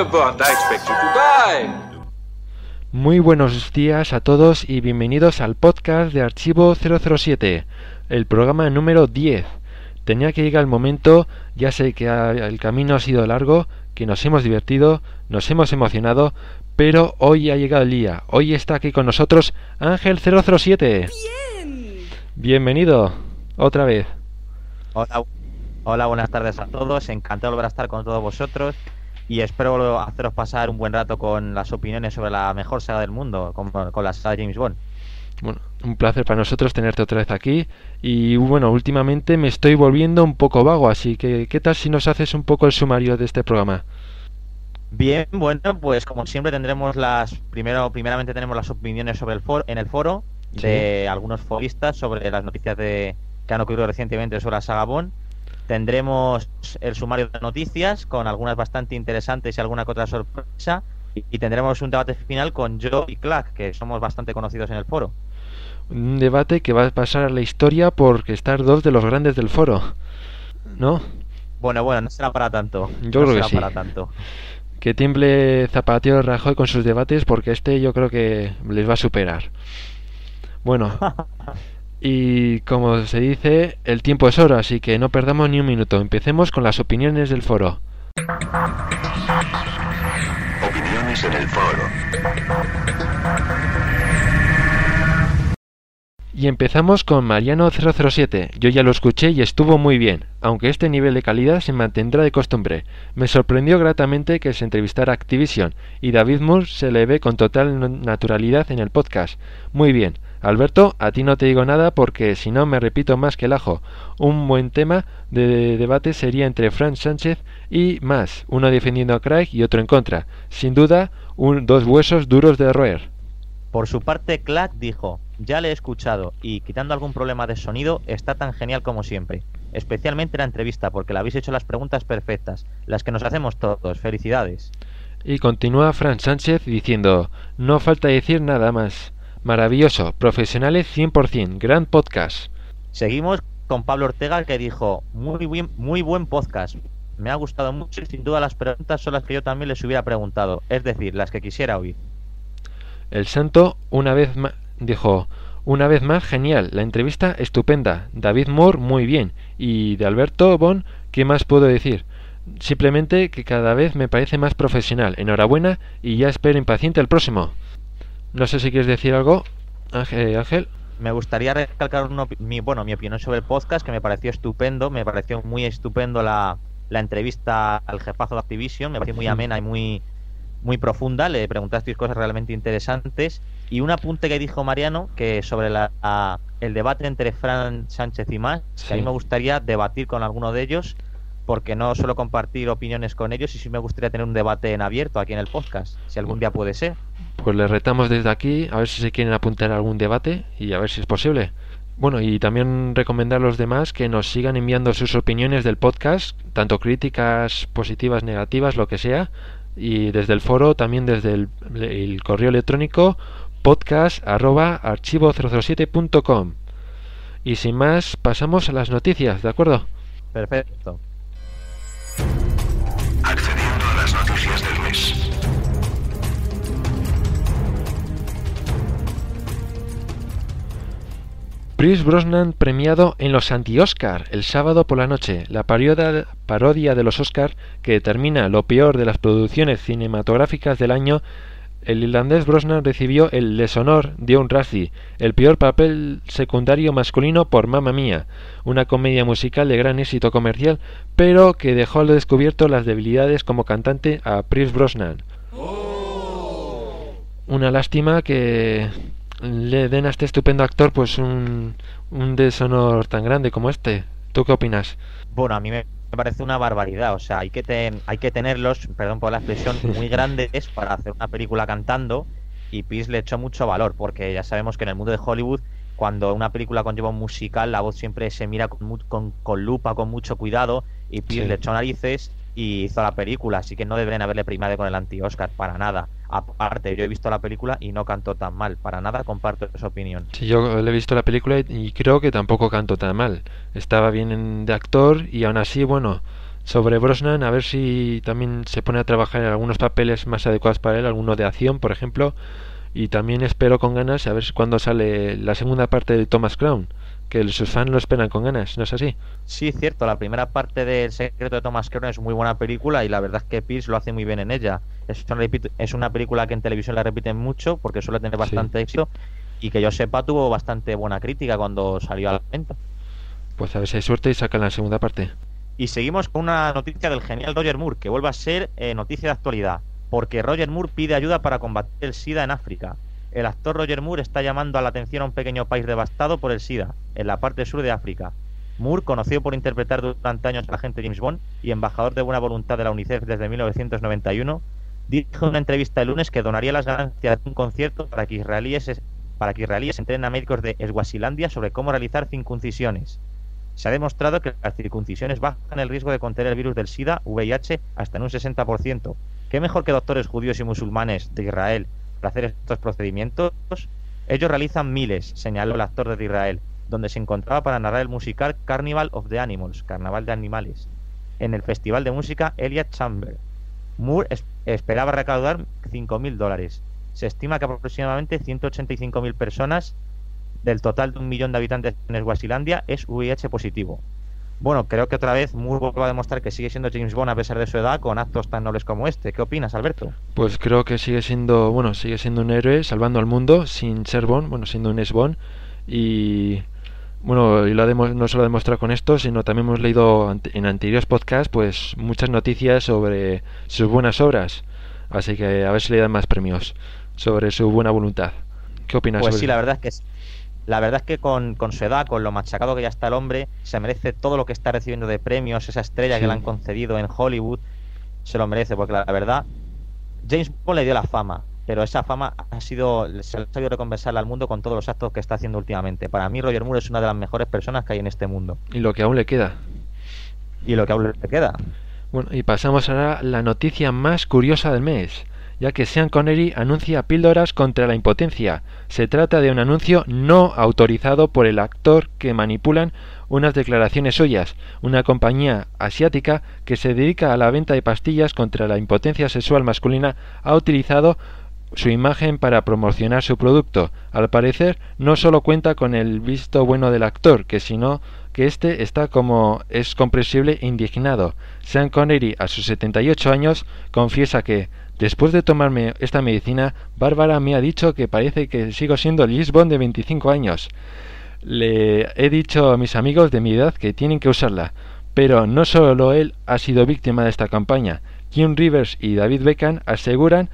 No, Mr. Bond, I expect you to die. Muy buenos días a todos y bienvenidos al podcast de Archivo 007, el programa número 10. Tenía que llegar el momento, ya sé que el camino ha sido largo, que nos hemos divertido, nos hemos emocionado, pero hoy ha llegado el día. Hoy está aquí con nosotros Ángel 007. Bienvenido, otra vez. Hola, hola, buenas tardes a todos. Encantado de volver a estar con todos vosotros y espero haceros pasar un buen rato con las opiniones sobre la mejor saga del mundo, con, con la saga de James Bond. Bueno, un placer para nosotros tenerte otra vez aquí. Y bueno, últimamente me estoy volviendo un poco vago, así que ¿qué tal si nos haces un poco el sumario de este programa? Bien, bueno, pues como siempre tendremos las primero primeramente tenemos las opiniones sobre el foro en el foro Sí. de algunos foristas sobre las noticias de que han ocurrido recientemente sobre la saga Bond. Tendremos el sumario de noticias con algunas bastante interesantes y alguna que otra sorpresa y, y tendremos un debate final con Joe y Clark, que somos bastante conocidos en el foro. Un debate que va a pasar a la historia porque estar dos de los grandes del foro. ¿No? Bueno, bueno, no será para tanto. Yo no creo que sí. para tanto. Que tiemble Zapatero Rajoy con sus debates porque este yo creo que les va a superar. Bueno, y como se dice, el tiempo es oro, así que no perdamos ni un minuto. Empecemos con las opiniones del foro. Opiniones en el foro. Y empezamos con Mariano007. Yo ya lo escuché y estuvo muy bien, aunque este nivel de calidad se mantendrá de costumbre. Me sorprendió gratamente que se entrevistara Activision y David Moore se le ve con total naturalidad en el podcast. Muy bien. Alberto, a ti no te digo nada porque si no me repito más que el ajo. Un buen tema de debate sería entre Frank Sánchez y más, uno defendiendo a Craig y otro en contra. Sin duda, un, dos huesos duros de roer. Por su parte, Clark dijo, ya le he escuchado y quitando algún problema de sonido, está tan genial como siempre. Especialmente la entrevista, porque le habéis hecho las preguntas perfectas, las que nos hacemos todos. Felicidades. Y continúa Fran Sánchez diciendo, no falta decir nada más. Maravilloso, profesionales 100%, gran podcast. Seguimos con Pablo Ortega que dijo, muy, bien, muy buen podcast. Me ha gustado mucho y sin duda las preguntas son las que yo también les hubiera preguntado, es decir, las que quisiera oír. El santo una vez más dijo, una vez más genial, la entrevista estupenda, David Moore muy bien, y de Alberto Bon, ¿qué más puedo decir? Simplemente que cada vez me parece más profesional. Enhorabuena y ya espero impaciente el próximo. No sé si quieres decir algo, Ángel. Ángel. Me gustaría recalcar una opi- mi, bueno, mi opinión sobre el podcast, que me pareció estupendo, me pareció muy estupendo la, la entrevista al jefazo de Activision, me pareció muy amena y muy, muy profunda, le preguntasteis cosas realmente interesantes. Y un apunte que dijo Mariano, que sobre la, a- el debate entre Fran Sánchez y más, que a mí Sí. me gustaría debatir con alguno de ellos, porque no suelo compartir opiniones con ellos y sí me gustaría tener un debate en abierto aquí en el podcast, si algún día puede ser. Pues les retamos desde aquí a ver si se quieren apuntar a algún debate y a ver si es posible. Bueno, y también recomendar a los demás que nos sigan enviando sus opiniones del podcast, tanto críticas positivas, negativas, lo que sea, y desde el foro, también desde el, el correo electrónico podcast arroba archivo007.com. Y sin más, pasamos a las noticias, ¿de acuerdo? Perfecto. Accediendo a las noticias del mes. Chris Brosnan premiado en los anti-Oscar el sábado por la noche. La parodia, parodia de los Oscar que determina lo peor de las producciones cinematográficas del año. El irlandés Brosnan recibió el deshonor de un Razzie, el peor papel secundario masculino por Mamma Mía, una comedia musical de gran éxito comercial, pero que dejó al descubierto las debilidades como cantante a Chris Brosnan. Una lástima que le den a este estupendo actor pues un, un deshonor tan grande como este. ¿Tú qué opinas? Bueno, a mí me me parece una barbaridad. O sea, hay que, ten- hay que tenerlos, perdón por la expresión, muy grandes para hacer una película cantando. Y Peace le echó mucho valor, porque ya sabemos que en el mundo de Hollywood, cuando una película conlleva un musical, la voz siempre se mira con, con, con lupa, con mucho cuidado. Y Sí. le echó narices y hizo la película. Así que no deberían haberle primado con el anti-Oscar para nada. Aparte, yo he visto la película y no cantó tan mal. Para nada comparto esa opinión. Sí, yo le he visto la película y creo que tampoco cantó tan mal. Estaba bien de actor y aún así, bueno, sobre Brosnan, a ver si también se pone a trabajar en algunos papeles más adecuados para él, alguno de acción, por ejemplo. Y también espero con ganas a ver cuándo sale la segunda parte de Thomas Crown que sus fans lo esperan con ganas, ¿no es así? Sí, cierto. La primera parte del secreto de Thomas Crown es muy buena película y la verdad es que Pierce lo hace muy bien en ella. Es una, es una película que en televisión la repiten mucho porque suele tener bastante éxito y que yo sepa tuvo bastante buena crítica cuando salió al evento. Pues a ver si hay suerte y sacan la segunda parte. Y seguimos con una noticia del genial Roger Moore, que vuelve a ser eh, noticia de actualidad, porque Roger Moore pide ayuda para combatir el SIDA en África el actor Roger Moore está llamando a la atención a un pequeño país devastado por el SIDA, en la parte sur de África. Moore, conocido por interpretar durante años al agente James Bond y embajador de buena voluntad de la UNICEF desde 1991, dijo en una entrevista el lunes que donaría las ganancias de un concierto para que israelíes, para que israelíes entrenen a médicos de Eswasilandia sobre cómo realizar circuncisiones. Se ha demostrado que las circuncisiones bajan el riesgo de contener el virus del SIDA, VIH, hasta en un 60%. ¿Qué mejor que doctores judíos y musulmanes de Israel para hacer estos procedimientos, ellos realizan miles, señaló el actor de Israel, donde se encontraba para narrar el musical Carnival of the Animals, Carnaval de Animales, en el Festival de Música Elliot Chamber. Moore esperaba recaudar 5.000 dólares. Se estima que aproximadamente 185.000 personas del total de un millón de habitantes en Eswasilandia es VIH positivo. Bueno, creo que otra vez Moore va a demostrar que sigue siendo James Bond a pesar de su edad con actos tan nobles como este. ¿Qué opinas, Alberto? Pues creo que sigue siendo, bueno, sigue siendo un héroe salvando al mundo sin ser Bond, bueno, siendo un ex Bond y bueno, y lo no solo ha demostrado con esto, sino también hemos leído en anteriores podcasts pues muchas noticias sobre sus buenas obras. Así que a ver si le dan más premios sobre su buena voluntad. ¿Qué opinas? Pues sí, la verdad es que la verdad es que con, su edad, con lo machacado que ya está el hombre, se merece todo lo que está recibiendo de premios, esa estrella que le han concedido en Hollywood, se lo merece, porque la, verdad, James Bond le dio la fama, pero esa fama ha sido, se ha sabido recompensarla al mundo con todos los actos que está haciendo últimamente. Para mí, Roger Moore es una de las mejores personas que hay en este mundo. Y lo que aún le queda. Y lo que aún le queda. Bueno, y pasamos ahora a la noticia más curiosa del mes ya que Sean Connery anuncia píldoras contra la impotencia. Se trata de un anuncio no autorizado por el actor que manipulan unas declaraciones suyas. Una compañía asiática que se dedica a la venta de pastillas contra la impotencia sexual masculina ha utilizado su imagen para promocionar su producto. Al parecer, no solo cuenta con el visto bueno del actor, que sino que éste está como es comprensible indignado. Sean Connery, a sus 78 años, confiesa que Después de tomarme esta medicina, Bárbara me ha dicho que parece que sigo siendo Lisbon de 25 años. Le he dicho a mis amigos de mi edad que tienen que usarla, pero no solo él ha sido víctima de esta campaña. Kim Rivers y David Beckham aseguran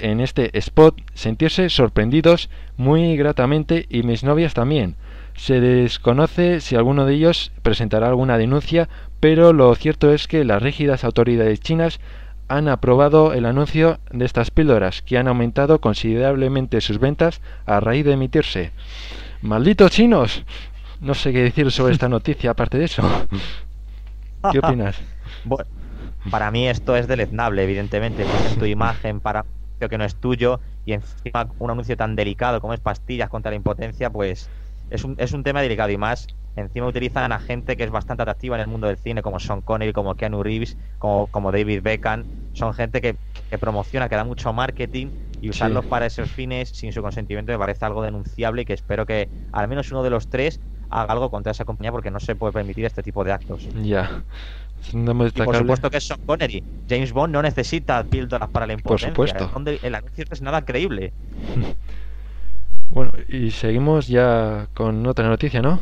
en este spot sentirse sorprendidos muy gratamente y mis novias también. Se desconoce si alguno de ellos presentará alguna denuncia, pero lo cierto es que las rígidas autoridades chinas han aprobado el anuncio de estas píldoras, que han aumentado considerablemente sus ventas a raíz de emitirse. ¡Malditos chinos! No sé qué decir sobre esta noticia aparte de eso. ¿Qué opinas? Para mí esto es deleznable, evidentemente. Tu imagen para que no es tuyo y encima un anuncio tan delicado como es pastillas contra la impotencia, pues es un, es un tema delicado y más Encima utilizan a gente que es bastante atractiva en el mundo del cine, como Sean Connery, como Keanu Reeves, como, como David Beckham. Son gente que, promociona, que da mucho marketing y usarlos para esos fines sin su consentimiento me parece algo denunciable y que espero que al menos uno de los tres haga algo contra esa compañía porque no se puede permitir este tipo de actos. Ya. Por supuesto que es Sean Connery. James Bond no necesita píldoras para la impotencia. Por supuesto. El anuncio es nada creíble. bueno, y seguimos ya con otra noticia, ¿no?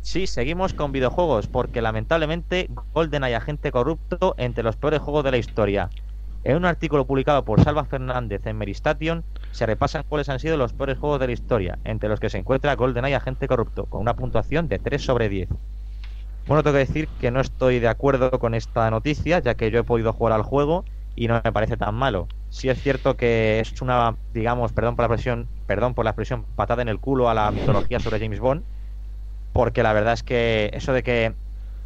Sí, seguimos con videojuegos, porque lamentablemente Golden hay agente corrupto entre los peores juegos de la historia. En un artículo publicado por Salva Fernández en Meristation, se repasan cuáles han sido los peores juegos de la historia, entre los que se encuentra GoldenEye Agente Corrupto, con una puntuación de 3 sobre 10. Bueno, tengo que decir que no estoy de acuerdo con esta noticia, ya que yo he podido jugar al juego y no me parece tan malo. Sí es cierto que es una, digamos, perdón por la expresión, perdón por la expresión, patada en el culo a la mitología sobre James Bond, porque la verdad es que eso de que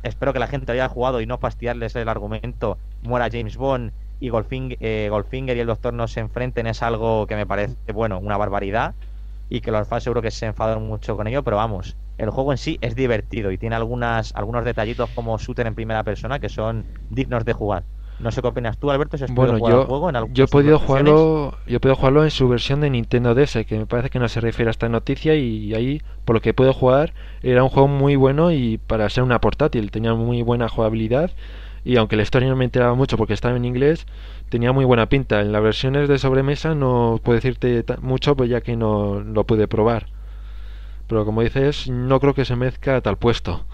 espero que la gente haya jugado y no fastidiarles el argumento, muera James Bond y eh, Goldfinger, y el Doctor no se enfrenten es algo que me parece, bueno, una barbaridad y que los fans seguro que se enfadan mucho con ello, pero vamos, el juego en sí es divertido y tiene algunas algunos detallitos como shooter en primera persona que son dignos de jugar. No sé qué opinas tú, Alberto, si has bueno, yo, juego en yo he podido jugarlo, yo he podido jugarlo en su versión de Nintendo DS, que me parece que no se refiere a esta noticia y ahí, por lo que puedo jugar, era un juego muy bueno y para ser una portátil tenía muy buena jugabilidad y aunque la historia no me enteraba mucho porque estaba en inglés, tenía muy buena pinta. En las versiones de sobremesa no puedo decirte mucho, pues ya que no lo pude probar. Pero como dices, no creo que se mezcla a tal puesto.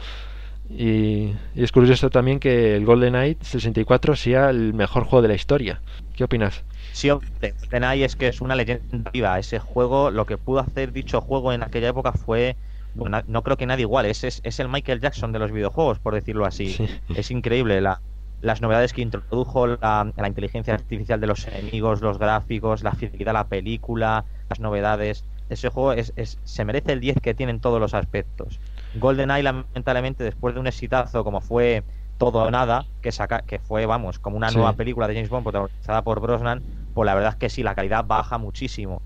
Y, es curioso también que el Golden Knight 64 sea el mejor juego de la historia. ¿Qué opinas? Sí, GoldenEye es que es una leyenda viva. Ese juego, lo que pudo hacer dicho juego en aquella época fue no creo que nadie igual. Es, es, el Michael Jackson de los videojuegos, por decirlo así. Es increíble la, las novedades que introdujo la, la, inteligencia artificial de los enemigos, los gráficos, la fidelidad a la película, las novedades. Ese juego es, se merece el 10 que tiene en todos los aspectos. GoldenEye, lamentablemente, después de un exitazo como fue Todo o Nada, que, saca, que fue, vamos, como una nueva película de James Bond protagonizada por Brosnan, pues la verdad es que sí, la calidad baja muchísimo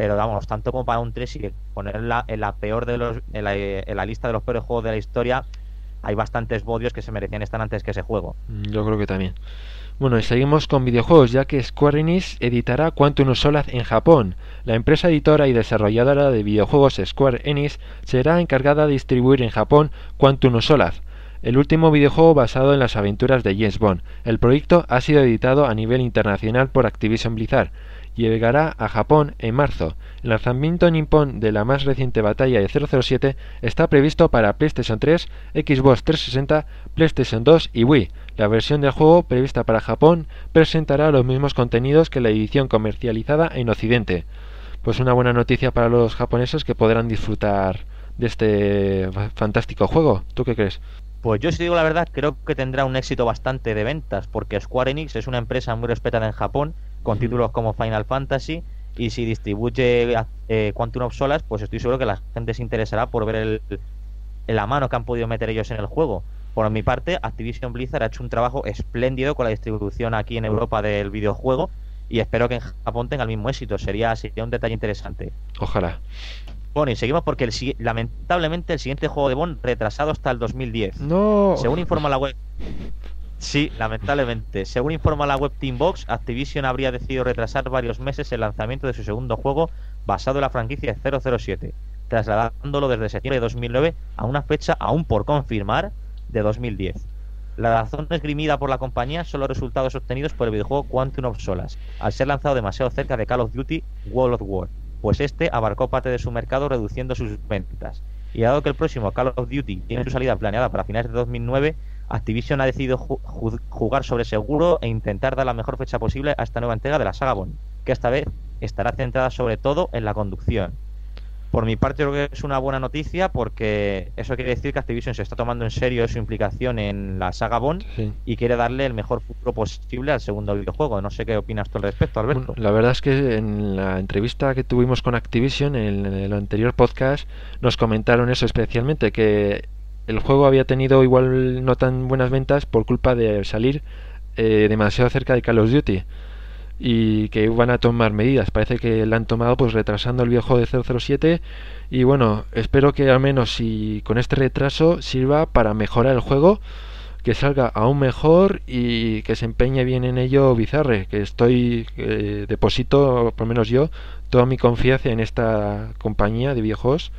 pero vamos, tanto como para un 3 y ponerla en la peor de los en la, lista de los peores juegos de la historia, hay bastantes bodios que se merecían estar antes que ese juego. Yo creo que también. Bueno, y seguimos con videojuegos, ya que Square Enix editará Quantum Solace en Japón. La empresa editora y desarrolladora de videojuegos Square Enix será encargada de distribuir en Japón Quantum Solace, el último videojuego basado en las aventuras de James Bond. El proyecto ha sido editado a nivel internacional por Activision Blizzard llegará a Japón en marzo. El lanzamiento nipón de la más reciente batalla de 007 está previsto para PlayStation 3, Xbox 360, PlayStation 2 y Wii. La versión del juego prevista para Japón presentará los mismos contenidos que la edición comercializada en Occidente. Pues una buena noticia para los japoneses que podrán disfrutar de este fantástico juego. ¿Tú qué crees? Pues yo si digo la verdad, creo que tendrá un éxito bastante de ventas, porque Square Enix es una empresa muy respetada en Japón con títulos como Final Fantasy y si distribuye eh, Quantum of Solas, pues estoy seguro que la gente se interesará por ver el, la mano que han podido meter ellos en el juego. Por mi parte, Activision Blizzard ha hecho un trabajo espléndido con la distribución aquí en Europa del videojuego y espero que en Japón tenga el mismo éxito. Sería, sería un detalle interesante. Ojalá. Bueno, y seguimos porque lamentablemente el siguiente juego de Bond retrasado hasta el 2010. No. Según informa la web. Sí, lamentablemente. Según informa la web Teambox, Activision habría decidido retrasar varios meses el lanzamiento de su segundo juego basado en la franquicia 007, trasladándolo desde septiembre de 2009 a una fecha aún por confirmar de 2010. La razón esgrimida por la compañía son los resultados obtenidos por el videojuego Quantum of Solas, al ser lanzado demasiado cerca de Call of Duty World of War, pues este abarcó parte de su mercado reduciendo sus ventas. Y dado que el próximo Call of Duty tiene su salida planeada para finales de 2009, Activision ha decidido jugar sobre seguro e intentar dar la mejor fecha posible a esta nueva entrega de la saga Bond, que esta vez estará centrada sobre todo en la conducción. Por mi parte creo que es una buena noticia porque eso quiere decir que Activision se está tomando en serio su implicación en la saga Bond y quiere darle el mejor futuro posible al segundo videojuego. No sé qué opinas tú al respecto, Alberto. la verdad es que en la entrevista que tuvimos con Activision en el anterior podcast nos comentaron eso especialmente, que el juego había tenido igual no tan buenas ventas por culpa de salir eh, demasiado cerca de Call of Duty. Y que van a tomar medidas. Parece que la han tomado pues retrasando el viejo de 007 y bueno, espero que al menos si con este retraso sirva para mejorar el juego, que salga aún mejor y que se empeñe bien en ello Bizarre, que estoy eh, deposito, por lo menos yo, toda mi confianza en esta compañía de viejos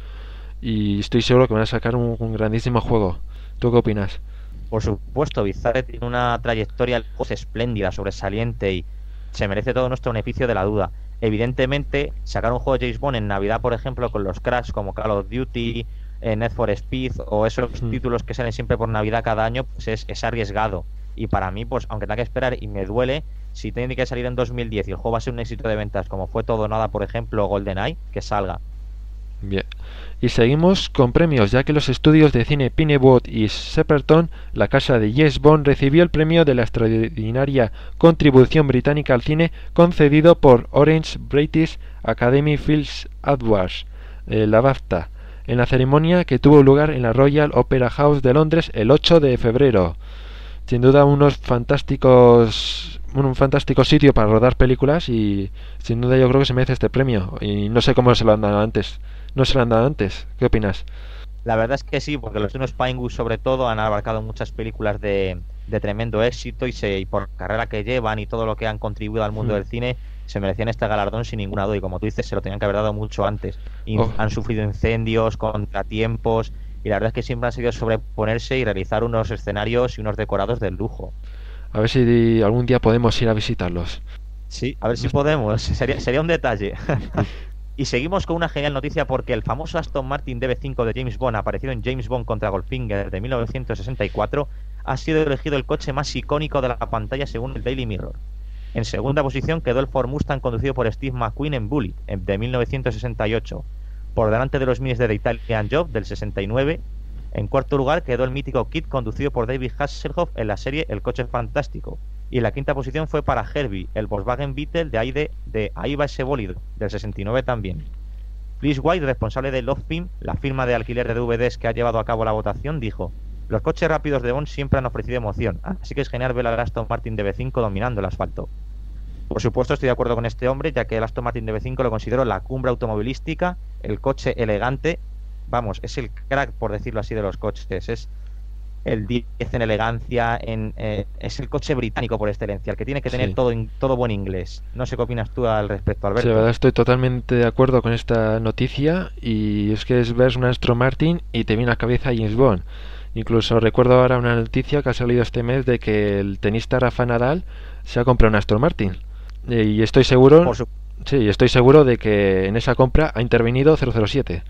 y estoy seguro que van a sacar un, grandísimo juego. ¿Tú qué opinas? Por supuesto, Bizarre tiene una trayectoria espléndida, sobresaliente y se merece todo nuestro beneficio de la duda. Evidentemente, sacar un juego de James Bond en Navidad, por ejemplo, con los cracks como Call of Duty, eh, Need for Speed o esos mm. títulos que salen siempre por Navidad cada año, pues es, es, arriesgado. Y para mí, pues aunque tenga que esperar y me duele, si tiene que salir en 2010 y el juego va a ser un éxito de ventas, como fue todo nada, por ejemplo, GoldenEye, que salga. Bien. Y seguimos con premios, ya que los estudios de cine Pinewood y Shepperton, la casa de James Bond, recibió el premio de la extraordinaria contribución británica al cine concedido por Orange British Academy Films Awards, eh, la BAFTA, en la ceremonia que tuvo lugar en la Royal Opera House de Londres el 8 de febrero. sin duda unos fantásticos un fantástico sitio para rodar películas y sin duda yo creo que se merece este premio y no sé cómo se lo han dado antes. No se lo han dado antes. ¿Qué opinas? La verdad es que sí, porque los unos Pinewood sobre todo han abarcado muchas películas de, de tremendo éxito y, se, y por carrera que llevan y todo lo que han contribuido al mundo Mm. del cine se merecían este galardón sin ninguna duda y como tú dices se lo tenían que haber dado mucho antes. Y Oh. Han sufrido incendios, contratiempos y la verdad es que siempre han sabido sobreponerse y realizar unos escenarios y unos decorados de lujo. A ver si algún día podemos ir a visitarlos. Sí, a ver si podemos. Sería, sería un detalle. y seguimos con una genial noticia porque el famoso Aston Martin DB5 de James Bond, aparecido en James Bond contra Goldfinger de 1964, ha sido elegido el coche más icónico de la pantalla según el Daily Mirror. En segunda posición quedó el Ford Mustang conducido por Steve McQueen en Bully, en- de 1968. Por delante de los minis de The Italian Job del 69. En cuarto lugar quedó el mítico Kit conducido por David Hasselhoff en la serie El coche fantástico. Y la quinta posición fue para Herbie, el Volkswagen Beetle de ahí, de, ahí va ese bólido, del 69 también. Chris White, responsable de Love Film, la firma de alquiler de DVDs que ha llevado a cabo la votación, dijo: Los coches rápidos de Bond siempre han ofrecido emoción, así que es genial ver al Aston Martin DB5 dominando el asfalto. Por supuesto, estoy de acuerdo con este hombre, ya que el Aston Martin DB5 lo considero la cumbre automovilística, el coche elegante, vamos, es el crack, por decirlo así, de los coches. Es el 10 en elegancia, en, eh, es el coche británico por excelencia, el que tiene que tener Sí. todo, todo buen inglés. No sé qué opinas tú al respecto, Sí, Alberto. la verdad estoy totalmente de acuerdo con esta noticia y es que es ver un Aston Martin y te viene a la cabeza James Bond. Incluso recuerdo ahora una noticia que ha salido este mes de que el tenista Rafa Nadal se ha comprado un Aston Martin. Eh, Y estoy seguro, su- sí, estoy seguro de que en esa compra ha intervenido 007.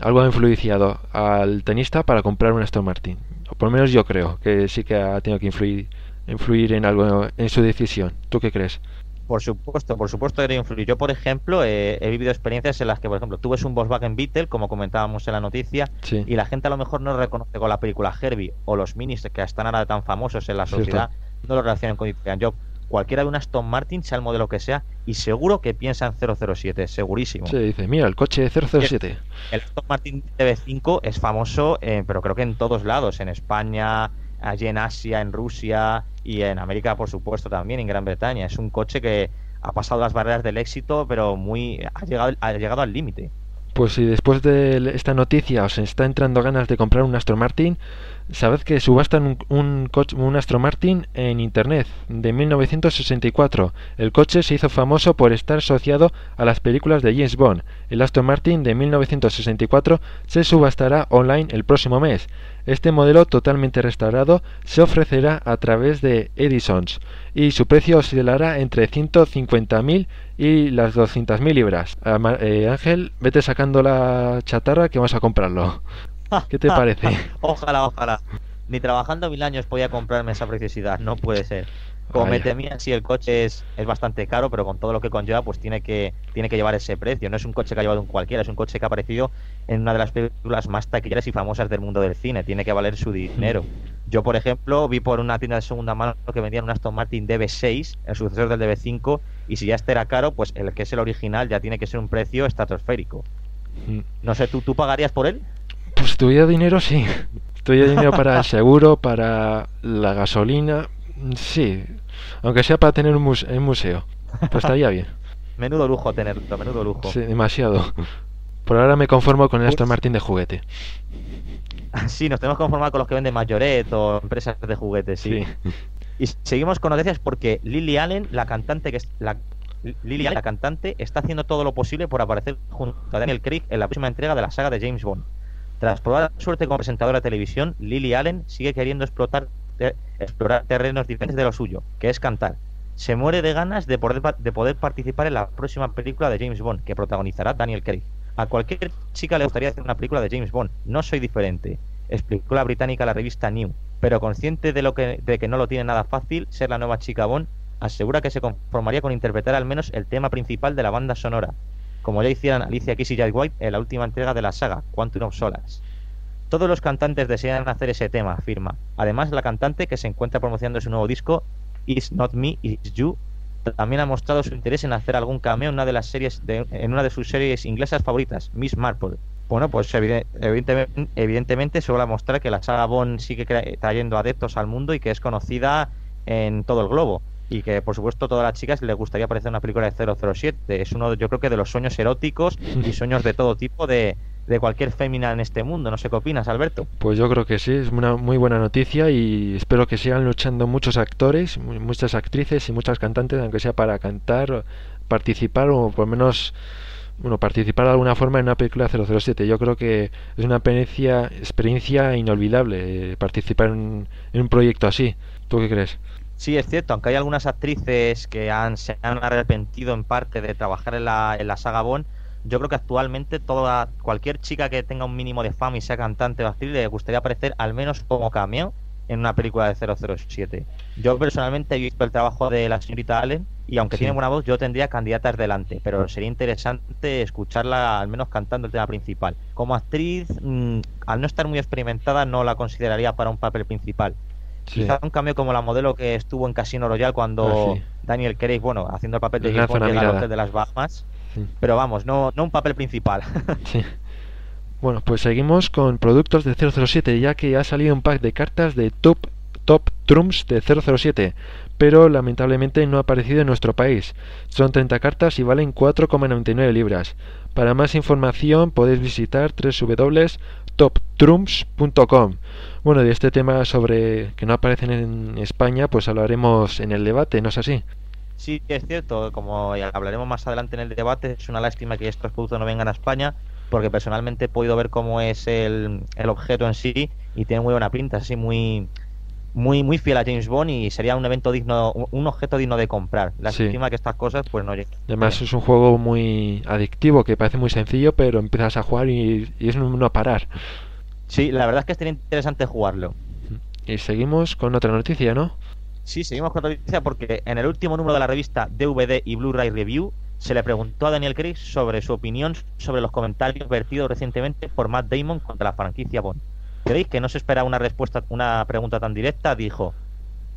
Algo ha influenciado al tenista para comprar un Aston Martin. O por lo menos yo creo que sí que ha tenido que influir, influir en algo en su decisión. ¿Tú qué crees? Por supuesto, por supuesto que influir. Yo, por ejemplo, eh, he vivido experiencias en las que, por ejemplo, tú ves un Volkswagen Beetle, como comentábamos en la noticia, Sí. y la gente a lo mejor no lo reconoce con la película Herbie o los minis que están ahora tan famosos en la Cierto. sociedad, no lo relacionan con Italian Job. Cualquiera de un Aston Martin, sea el modelo que sea, y seguro que piensa en 007, segurísimo. Se dice, mira, el coche 007. El Aston Martin DB5 es famoso, eh, pero creo que en todos lados, en España, allí en Asia, en Rusia y en América, por supuesto, también en Gran Bretaña. Es un coche que ha pasado las barreras del éxito, pero muy ha llegado, ha llegado al límite. Pues si después de esta noticia os está entrando ganas de comprar un Aston Martin, sabed que subastan un, un, coche, un Aston Martin en internet de 1964. El coche se hizo famoso por estar asociado a las películas de James Bond. El Aston Martin de 1964 se subastará online el próximo mes. Este modelo totalmente restaurado se ofrecerá a través de Edisons y su precio oscilará entre 150.000 y las 200.000 libras. Ama- eh, Ángel, vete sacando la chatarra que vamos a comprarlo. ¿Qué te parece? ojalá, ojalá. Ni trabajando mil años podía comprarme esa preciosidad, no puede ser. Como me temía, sí, el coche es, es bastante caro, pero con todo lo que conlleva, pues tiene que, tiene que llevar ese precio. No es un coche que ha llevado un cualquiera, es un coche que ha aparecido en una de las películas más taquilleras y famosas del mundo del cine. Tiene que valer su dinero. Yo, por ejemplo, vi por una tienda de segunda mano que vendían un Aston Martin DB6, el sucesor del DB5, y si ya este era caro, pues el que es el original ya tiene que ser un precio estratosférico. Mm. No sé, ¿tú, tú pagarías por él? Pues tuviera dinero, sí. Tuviera dinero para el seguro, para la gasolina, sí. Aunque sea para tener un, muse- un museo. Pues estaría bien. Menudo lujo tenerlo, menudo lujo. Sí, demasiado. Por ahora me conformo con el Aston Martin de juguete. Sí, nos tenemos que conformar con los que venden Mayoret o empresas de juguetes, sí. Y seguimos con noticias porque Lily Allen, la cantante que es la Lily Allen, la cantante, está haciendo todo lo posible por aparecer junto a Daniel Craig en la próxima entrega de la saga de James Bond. Tras probar suerte como presentadora de televisión, Lily Allen sigue queriendo explotar, explorar terrenos diferentes de lo suyo, que es cantar. Se muere de ganas de poder, de poder participar en la próxima película de James Bond, que protagonizará Daniel Craig. A cualquier chica le gustaría hacer una película de James Bond. No soy diferente, explicó la británica a la revista New. Pero consciente de, lo que, de que no lo tiene nada fácil ser la nueva chica Bond, asegura que se conformaría con interpretar al menos el tema principal de la banda sonora, como ya hicieran Alicia Keys y Jack White en la última entrega de la saga, Quantum of Solace. Todos los cantantes desean hacer ese tema, afirma. Además, la cantante, que se encuentra promocionando su nuevo disco, It's Not Me, It's You, también ha mostrado su interés en hacer algún cameo en una de las series de, en una de sus series inglesas favoritas, Miss Marple. Bueno, pues evidentemente, evidentemente a mostrar que la saga Bond sigue trayendo adeptos al mundo y que es conocida en todo el globo. Y que, por supuesto, a todas las chicas les gustaría aparecer en una película de 007. Es uno, yo creo que, de los sueños eróticos y sueños de todo tipo de, de cualquier fémina en este mundo. No sé qué opinas, Alberto. Pues yo creo que sí, es una muy buena noticia y espero que sigan luchando muchos actores, muchas actrices y muchas cantantes, aunque sea para cantar, participar o por lo menos bueno, participar de alguna forma en una película 007. Yo creo que es una experiencia, experiencia inolvidable eh, participar en, un proyecto así. ¿Tú qué crees? Sí, es cierto, aunque hay algunas actrices que han, se han arrepentido en parte de trabajar en la, en la saga Bond, yo creo que actualmente toda cualquier chica que tenga un mínimo de fama y sea cantante o actriz le gustaría aparecer al menos como cameo en una película de 007. Yo personalmente he visto el trabajo de la señorita Allen y aunque tiene buena voz, yo tendría candidatas delante, pero sería interesante escucharla al menos cantando el tema principal. Como actriz, mm, al no estar muy experimentada, no la consideraría para un papel principal. Quizá un cambio como la modelo que estuvo en Casino Royale cuando ah, Daniel Craig, bueno, haciendo el papel de James de las Bahamas. Pero vamos, no, no un papel principal. Bueno, pues seguimos con productos de 007, ya que ha salido un pack de cartas de Top, top Trumps de 007, pero lamentablemente no ha aparecido en nuestro país. Son 30 cartas y valen 4,99 libras. Para más información podéis visitar www.toptrumps.com. Bueno, de este tema sobre que no aparecen en España, pues hablaremos en el debate, ¿no es así? Sí, es cierto, como hablaremos más adelante en el debate, es una lástima que estos productos no vengan a España, porque personalmente he podido ver cómo es el, objeto en sí y tiene muy buena pinta, así muy muy muy fiel a James Bond y sería un evento digno, un objeto digno de comprar. Lástima que estas cosas pues no llegan. Además es un juego muy adictivo, que parece muy sencillo, pero empiezas a jugar y, y es no parar. Sí, la verdad es que estaría interesante jugarlo. Y seguimos con otra noticia, ¿no? Sí, seguimos con la noticia porque en el último número de la revista DVD y Blu-ray Review se le preguntó a Daniel Craig sobre su opinión sobre los comentarios vertidos recientemente por Matt Damon contra la franquicia Bond. Craig, que no se espera una respuesta, una pregunta tan directa, dijo: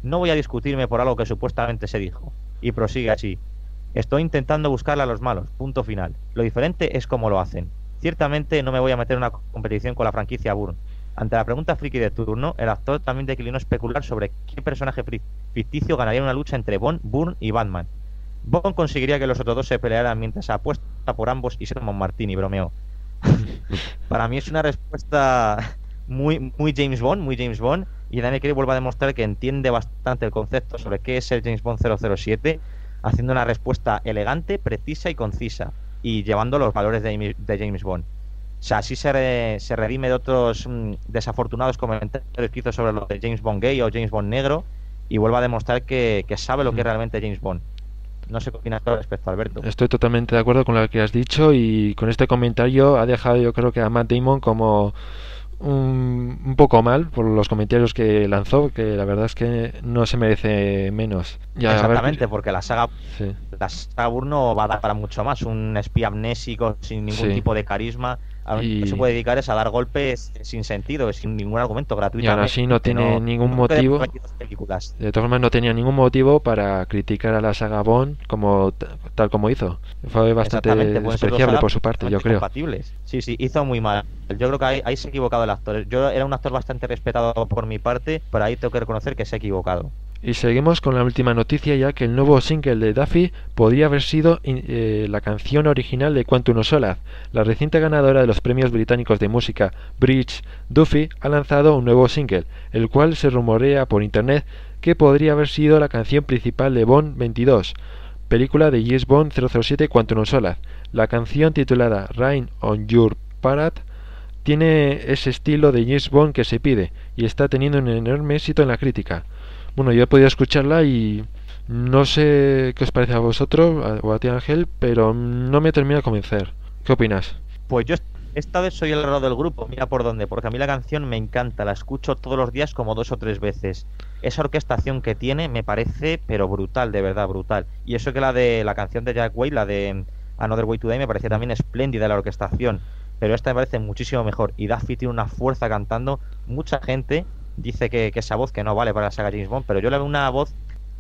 No voy a discutirme por algo que supuestamente se dijo. Y prosigue así: Estoy intentando buscarle a los malos. Punto final. Lo diferente es cómo lo hacen. Ciertamente no me voy a meter en una competición con la franquicia Bourne ante la pregunta friki de turno, el actor también declinó especular sobre qué personaje ficticio ganaría una lucha entre Bond, Bourne y Batman. Bond conseguiría que los otros dos se pelearan mientras apuesta por ambos y Sermon Martini, bromeó. Para mí es una respuesta muy, muy James Bond, muy James Bond, y Daniel Craig vuelve a demostrar que entiende bastante el concepto sobre qué es el James Bond 007, haciendo una respuesta elegante, precisa y concisa, y llevando los valores de James Bond. O sea, así se, se redime de otros mm, desafortunados comentarios que hizo sobre lo de James Bond gay o James Bond negro y vuelve a demostrar que, sabe lo que es mm. realmente James Bond. No sé qué opinas al respecto, Alberto. Estoy totalmente de acuerdo con lo que has dicho y con este comentario ha dejado yo creo que a Matt Damon como un, poco mal por los comentarios que lanzó, que la verdad es que no se merece menos. Exactamente, porque la saga, la saga Burno va a dar para mucho más. Un espía amnésico sin ningún tipo de carisma a y... se puede dedicar es a dar golpes sin sentido, sin ningún argumento gratuito. Y ahora sí no tiene ningún motivo. De todas formas no tenía ningún motivo para criticar a la saga Bond como tal como hizo. Fue bastante despreciable por su parte, yo creo. Compatibles. Sí, sí, hizo muy mal. Yo creo que ahí, ahí se ha equivocado el actor. Yo era un actor bastante respetado por mi parte, pero ahí tengo que reconocer que se ha equivocado. Y seguimos con la última noticia ya que el nuevo single de Duffy podría haber sido eh, la canción original de Quantum Solace. La reciente ganadora de los premios británicos de música Bridge, Duffy, ha lanzado un nuevo single, el cual se rumorea por internet que podría haber sido la canción principal de Bond 22, película de James Bond 007 Quantum Solace. La canción titulada Rain on Your Parade tiene ese estilo de James Bond que se pide y está teniendo un enorme éxito en la crítica. Bueno, yo he podido escucharla y no sé qué os parece a vosotros o a ti Ángel, pero no me termina de convencer. ¿Qué opinas? Pues yo esta vez soy el raro del grupo, mira por dónde, porque a mí la canción me encanta, la escucho todos los días como dos o tres veces. Esa orquestación que tiene me parece, pero brutal, de verdad, brutal. Y eso que la de la canción de Jack Way, la de Another Way Today, me parecía también espléndida la orquestación. Pero esta me parece muchísimo mejor. Y Duffy tiene una fuerza cantando. Mucha gente dice que, esa voz que no vale para la saga James Bond, pero yo le veo una voz,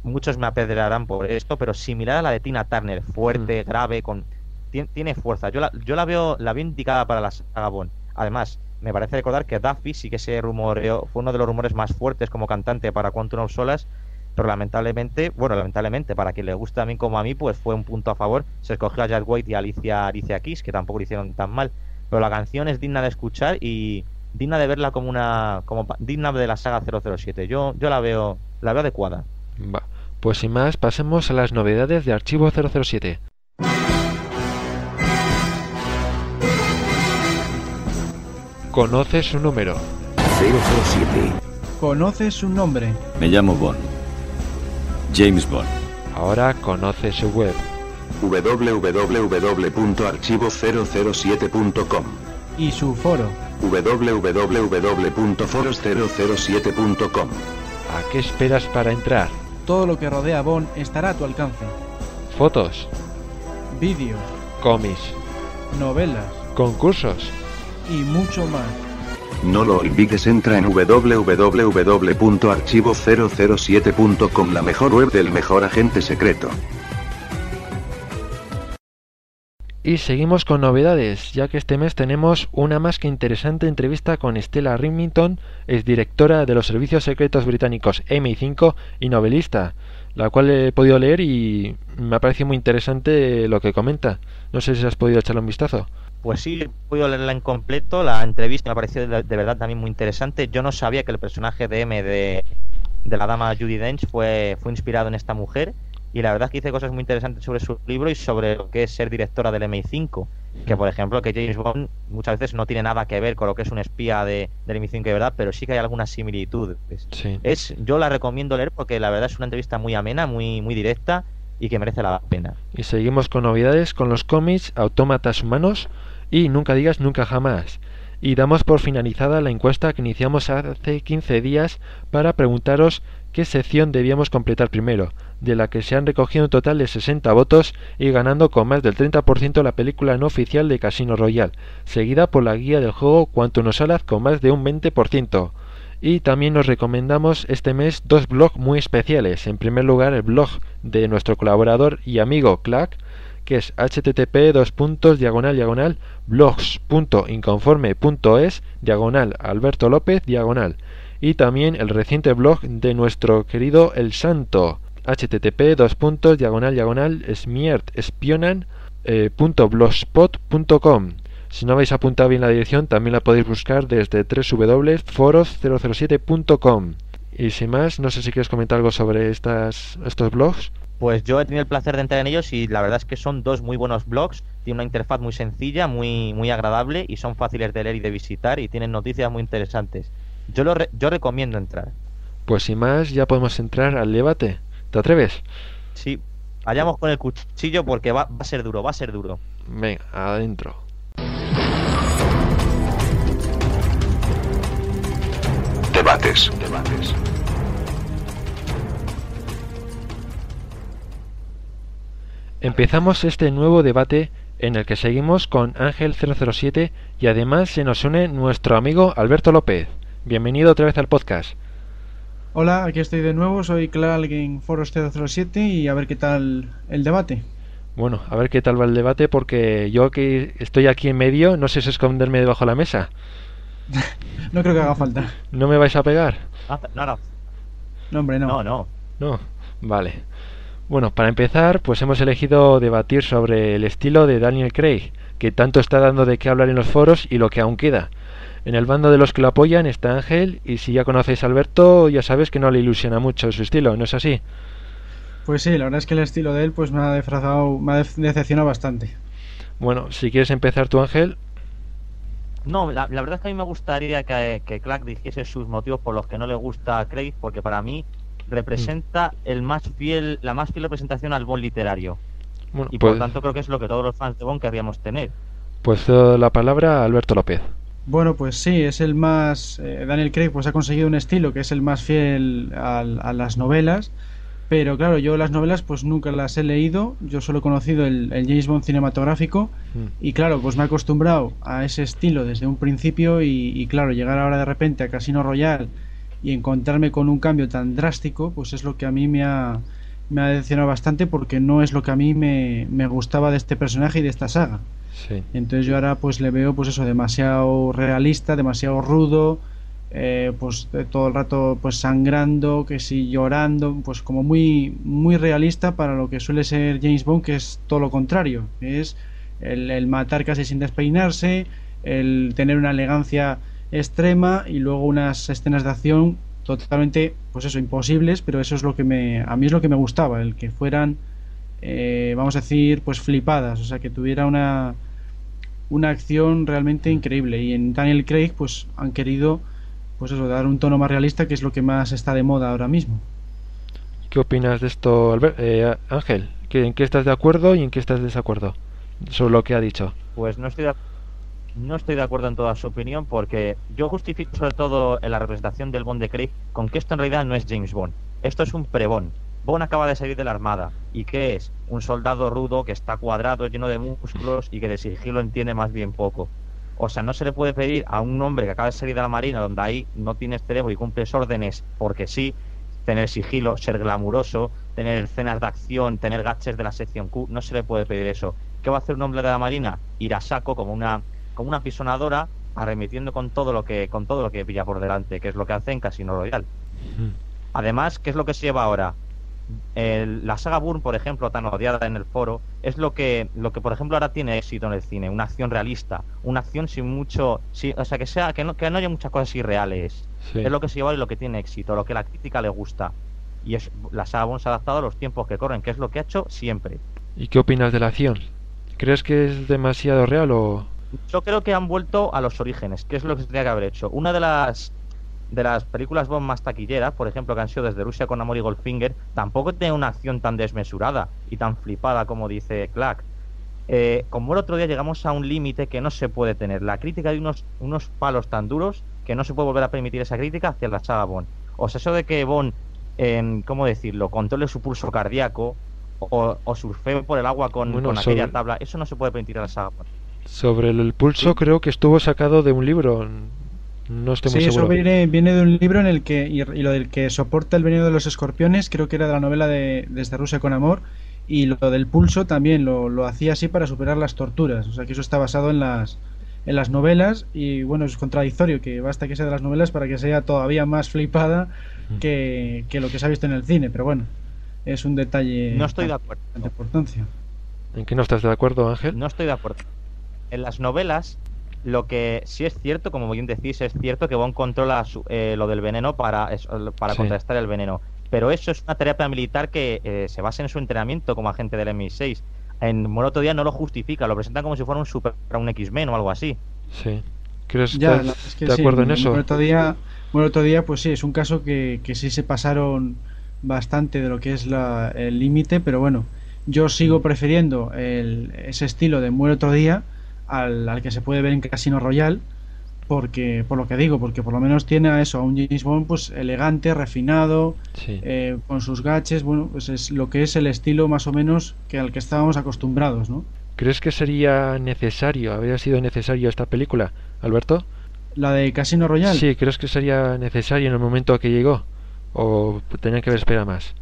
muchos me apedrarán por esto, pero similar a la de Tina Turner, fuerte, mm. grave, con tiene, tiene fuerza. Yo la, yo la veo la veo indicada para la saga Bond. Además, me parece recordar que Duffy sí que se rumoreó, fue uno de los rumores más fuertes como cantante para Quantum of Solas, pero lamentablemente, bueno, lamentablemente, para quien le gusta a mí como a mí, pues fue un punto a favor. Se escogió a Jack White y a Alicia, Alicia Keys, que tampoco lo hicieron tan mal. Pero la canción es digna de escuchar y digna de verla como una como digna de la saga 007. Yo yo la veo la veo adecuada. Va. Pues sin más, pasemos a las novedades de Archivo 007. Conoce su número. 007. Conoce su nombre. Me llamo Bond. James Bond. Ahora conoce su web. www.archivo007.com y su foro. www.foros007.com ¿A qué esperas para entrar? Todo lo que rodea a Bond estará a tu alcance. Fotos, Vídeos, cómics, novelas concursos. y mucho más. No lo olvides, entra en www.archivo007.com, la mejor web del mejor agente secreto. Y seguimos con novedades, ya que este mes tenemos una más que interesante entrevista con Stella Rimington, exdirectora de los servicios secretos británicos MI5 y novelista, la cual he podido leer y me ha parecido muy interesante lo que comenta. No sé si has podido echarle un vistazo. Pues sí, he podido leerla en completo. La entrevista me ha parecido de, de verdad también muy interesante. Yo no sabía que el personaje de M de, de la dama Judy Dench fue, fue inspirado en esta mujer. Y la verdad es que dice cosas muy interesantes sobre su libro y sobre lo que es ser directora del MI5. Que, por ejemplo, que James Bond muchas veces no tiene nada que ver con lo que es un espía de, del MI5 de verdad, pero sí que hay algunas similitudes. Sí. Es, yo la recomiendo leer porque la verdad es una entrevista muy amena, muy, muy directa y que merece la pena. Y seguimos con novedades con los cómics Autómatas Humanos y Nunca digas nunca jamás. Y damos por finalizada la encuesta que iniciamos hace 15 días para preguntaros qué sección debíamos completar primero, de la que se han recogido un total de 60 votos y ganando con más del 30% la película no oficial de Casino Royale, seguida por la guía del juego Quantum of Solace con más de un 20%. Y también nos recomendamos este mes dos blogs muy especiales. En primer lugar, el blog de nuestro colaborador y amigo Clack, que es http dos puntos diagonal diagonal blogs.inconforme.es diagonal Alberto López diagonal. Y también el reciente blog de nuestro querido El Santo, http dos puntos diagonal diagonal smiert espionan eh, punto blogspot.com. Si no habéis apuntado bien la dirección, también la podéis buscar desde www.foros007.com. Y sin más, no sé si quieres comentar algo sobre estas, estos blogs. Pues yo he tenido el placer de entrar en ellos y la verdad es que son dos muy buenos blogs. Tienen una interfaz muy sencilla, muy, muy agradable y son fáciles de leer y de visitar y tienen noticias muy interesantes. Yo, lo re- yo recomiendo entrar. Pues sin más, ya podemos entrar al debate. ¿Te atreves? Sí, vayamos con el cuchillo porque va, va a ser duro, va a ser duro. Venga, adentro. Debates. Debates. Empezamos este nuevo debate en el que seguimos con Ángel 007 y además se nos une nuestro amigo Alberto López. Bienvenido otra vez al podcast. Hola, aquí estoy de nuevo, soy Clark en Foros 007 y a ver qué tal el debate. Bueno, a ver qué tal va el debate porque yo que estoy aquí en medio no sé si esconderme debajo de la mesa. No creo que haga falta. ¿No me vais a pegar? Ah, No, no, No, hombre, no. no, no. No. Vale. Bueno, para empezar, pues hemos elegido debatir sobre el estilo de Daniel Craig, que tanto está dando de qué hablar en los foros y lo que aún queda. En el bando de los que lo apoyan está Ángel, y si ya conocéis a Alberto, ya sabes que no le ilusiona mucho su estilo, ¿no es así? Pues sí, la verdad es que el estilo de él pues me ha defraudado, me ha decepcionado bastante. Bueno, si quieres empezar tú, Ángel. No, la, la verdad es que a mí me gustaría que, que Clark dijese sus motivos por los que no le gusta a Craig, porque para mí representa el más fiel, la más fiel representación al Bond literario. Bueno, Y por pues, tanto creo que es lo que todos los fans de Bond querríamos tener. pues cedo la palabra a Alberto López. Bueno, pues sí, es el más... eh, Daniel Craig pues ha conseguido un estilo que es el más fiel al- a, las novelas, pero claro, yo las novelas pues nunca las he leído, yo solo he conocido el, el James Bond cinematográfico Mm. y claro, pues me he acostumbrado a ese estilo desde un principio y, y claro, llegar ahora de repente a Casino Royale y encontrarme con un cambio tan drástico, pues es lo que a mí me ha, me ha decepcionado bastante porque no es lo que a mí me, me gustaba de este personaje y de esta saga. Entonces yo ahora pues le veo pues eso demasiado realista, demasiado rudo, eh, pues todo el rato pues sangrando, que sí llorando, pues como muy muy realista para lo que suele ser James Bond, que es todo lo contrario, es el, el matar casi sin despeinarse, el tener una elegancia extrema y luego unas escenas de acción totalmente pues eso imposibles, pero eso es lo que me a mí es lo que me gustaba, el que fueran eh, vamos a decir pues flipadas, o sea que tuviera una una acción realmente increíble y en Daniel Craig pues han querido pues eso dar un tono más realista que es lo que más está de moda ahora mismo ¿Qué opinas de esto, Albert? eh, Ángel? ¿qué- ¿En qué estás de acuerdo y en qué estás de desacuerdo sobre lo que ha dicho? Pues no estoy de, no estoy de acuerdo en toda su opinión porque yo justifico sobre todo en la representación del Bond de Craig con que esto en realidad no es James Bond. Esto es un pre-Bond. Bond acaba de salir de la Armada. ¿Y qué es? Un soldado rudo que está cuadrado, lleno de músculos y que de sigilo entiende más bien poco. O sea, no se le puede pedir a un hombre que acaba de salir de la Marina, donde ahí no tienes cerebro y cumples órdenes porque sí, tener sigilo, ser glamuroso, tener escenas de acción, tener gaches de la sección Q, no se le puede pedir eso. ¿Qué va a hacer un hombre de la Marina? Ir a saco como una, como una pisonadora, arremetiendo con todo lo que, con todo lo que pilla por delante, que es lo que hace en Casino Royale. Además, ¿qué es lo que se lleva ahora? El- la saga Bourne, por ejemplo, tan odiada en el foro, es lo que, lo que por ejemplo ahora tiene éxito en el cine, una acción realista, una acción sin mucho, sí, o sea que sea, que no, que no haya muchas cosas irreales. Sí. Es lo que se lleva y lo que tiene éxito, lo que la crítica le gusta. Y es, la saga Bourne se ha adaptado a los tiempos que corren, que es lo que ha hecho siempre. ¿Y qué opinas de la acción? ¿Crees que es demasiado real o...? Yo creo que han vuelto a los orígenes, que es lo que se tenía que haber hecho. Una de las de las películas Bond más taquilleras, por ejemplo, que han sido desde Rusia con Amor y Goldfinger, tampoco tiene una acción tan desmesurada y tan flipada como dice Clark. Eh, como el otro día llegamos a un límite que no se puede tener. La crítica de unos, unos palos tan duros que no se puede volver a permitir esa crítica hacia la saga Bond. O sea, eso de que Bond, en, ¿cómo decirlo?, controle su pulso cardíaco o, o surfee por el agua con, Bueno, con aquella sobre- tabla, eso no se puede permitir a la saga Bond. Sobre el, el pulso creo que estuvo sacado de un libro. No estoy muy Sí, eso viene, viene de un libro en el que, y, y lo del que soporta el veneno de los escorpiones, creo que era de la novela de Desde Rusia con Amor, y lo del pulso también lo, lo hacía así para superar las torturas, o sea que eso está basado en las, en las novelas, y bueno, es contradictorio, que basta que sea de las novelas para que sea todavía más flipada que, que lo que se ha visto en el cine, pero bueno, es un detalle No estoy de acuerdo. de importancia. ¿En qué no estás de acuerdo, Ángel? No estoy de acuerdo. En las novelas, lo que sí es cierto, como bien decís, es cierto que Bond controla su- eh, lo del veneno para, es- para Sí. contrastar el veneno. Pero eso es una terapia militar que eh, se basa en su entrenamiento como agente del MI6. En Muere otro día no lo justifica, lo presentan como si fuera un super un X-Men o algo así. Sí. ¿Crees que Ya, es que de sí, acuerdo en eso? otro día, bueno, otro día, pues sí, es un caso que, que sí se pasaron bastante de lo que es la- el límite, pero bueno, yo sigo prefiriendo el- ese estilo de Muere otro día al, al que se puede ver en Casino Royale, porque, por lo que digo, porque por lo menos tiene a eso, a un James Bond pues elegante, refinado, Sí. eh, con sus gaches, bueno, pues es lo que es el estilo más o menos que al que estábamos acostumbrados, ¿no? ¿Crees que sería necesario, habría sido necesario esta película, Alberto? La de Casino Royale. Sí, ¿crees que sería necesario en el momento que llegó? ¿O tenían que haber esperado más?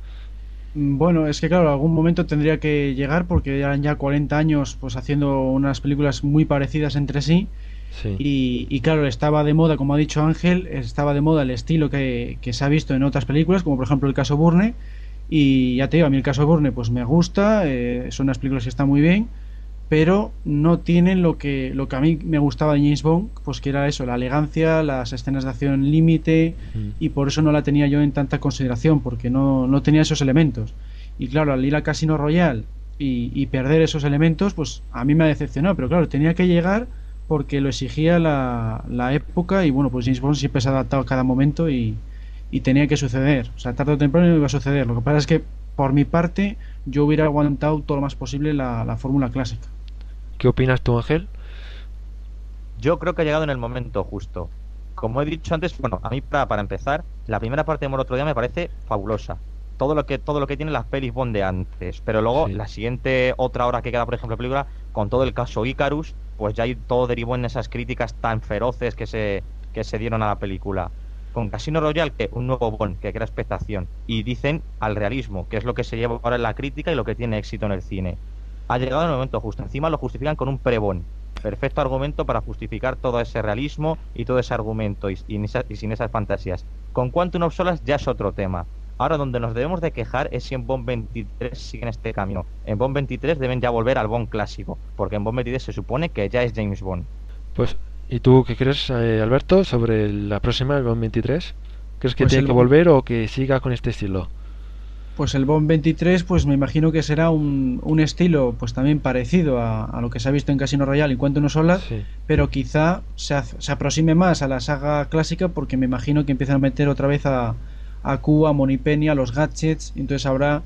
Mm, Bueno, es que claro, algún momento tendría que llegar porque eran ya 40 años pues haciendo unas películas muy parecidas entre sí. Sí. y, y claro, estaba de moda, como ha dicho Ángel, estaba de moda el estilo que, que se ha visto en otras películas, como por ejemplo el caso Burne y ya te digo, a mí el caso Burne pues me gusta, eh, son unas películas que están muy bien pero no tienen lo que lo que a mí me gustaba de James Bond, pues que era eso, la elegancia, las escenas de acción límite Mm. y por eso no la tenía yo en tanta consideración, porque no, no tenía esos elementos. Y claro, al ir al Casino Royal y, y perder esos elementos, pues a mí me ha decepcionado, pero claro, tenía que llegar porque lo exigía la, la época y bueno, pues James Bond siempre se ha adaptado a cada momento y, y tenía que suceder. O sea, tarde o temprano iba a suceder. Lo que pasa es que por mi parte yo hubiera aguantado todo lo más posible la, la fórmula clásica. ¿Qué opinas tú, Ángel? Yo creo que ha llegado en el momento justo. Como he dicho antes, bueno, a mí para, para empezar, la primera parte de Moro otro día me parece fabulosa. Todo lo que todo lo que tiene las pelis Bond de antes, pero luego Sí. la siguiente otra hora que queda, por ejemplo, película con todo el caso Icarus, pues ya hay todo derivó en esas críticas tan feroces que se que se dieron a la película. Con Casino Royale, que un nuevo Bond, que crea expectación, y dicen al realismo, que es lo que se lleva ahora en la crítica y lo que tiene éxito en el cine. Ha llegado el momento justo, encima lo justifican con un pre-Bond. Perfecto argumento para justificar todo ese realismo y todo ese argumento y, sin esas fantasías. Con Quantum of Solace ya es otro tema. Ahora donde nos debemos de quejar es si en Bond 23 siguen este camino. En Bond 23 deben ya volver al Bond clásico, porque en Bond 23 se supone que ya es James Bond. Pues, ¿y tú qué crees, eh, Alberto, sobre la próxima, el Bond 23? ¿Crees que Pues tiene el que volver o que siga con este estilo? Pues el Bond 23, pues me imagino que será un, un estilo pues también parecido a, a lo que se ha visto en Casino Royale y Quantum of Solace, Sí. pero quizá se, se aproxime más a la saga clásica porque me imagino que empiezan a meter otra vez a, a Q, a Moneypenny, a los gadgets, entonces habrá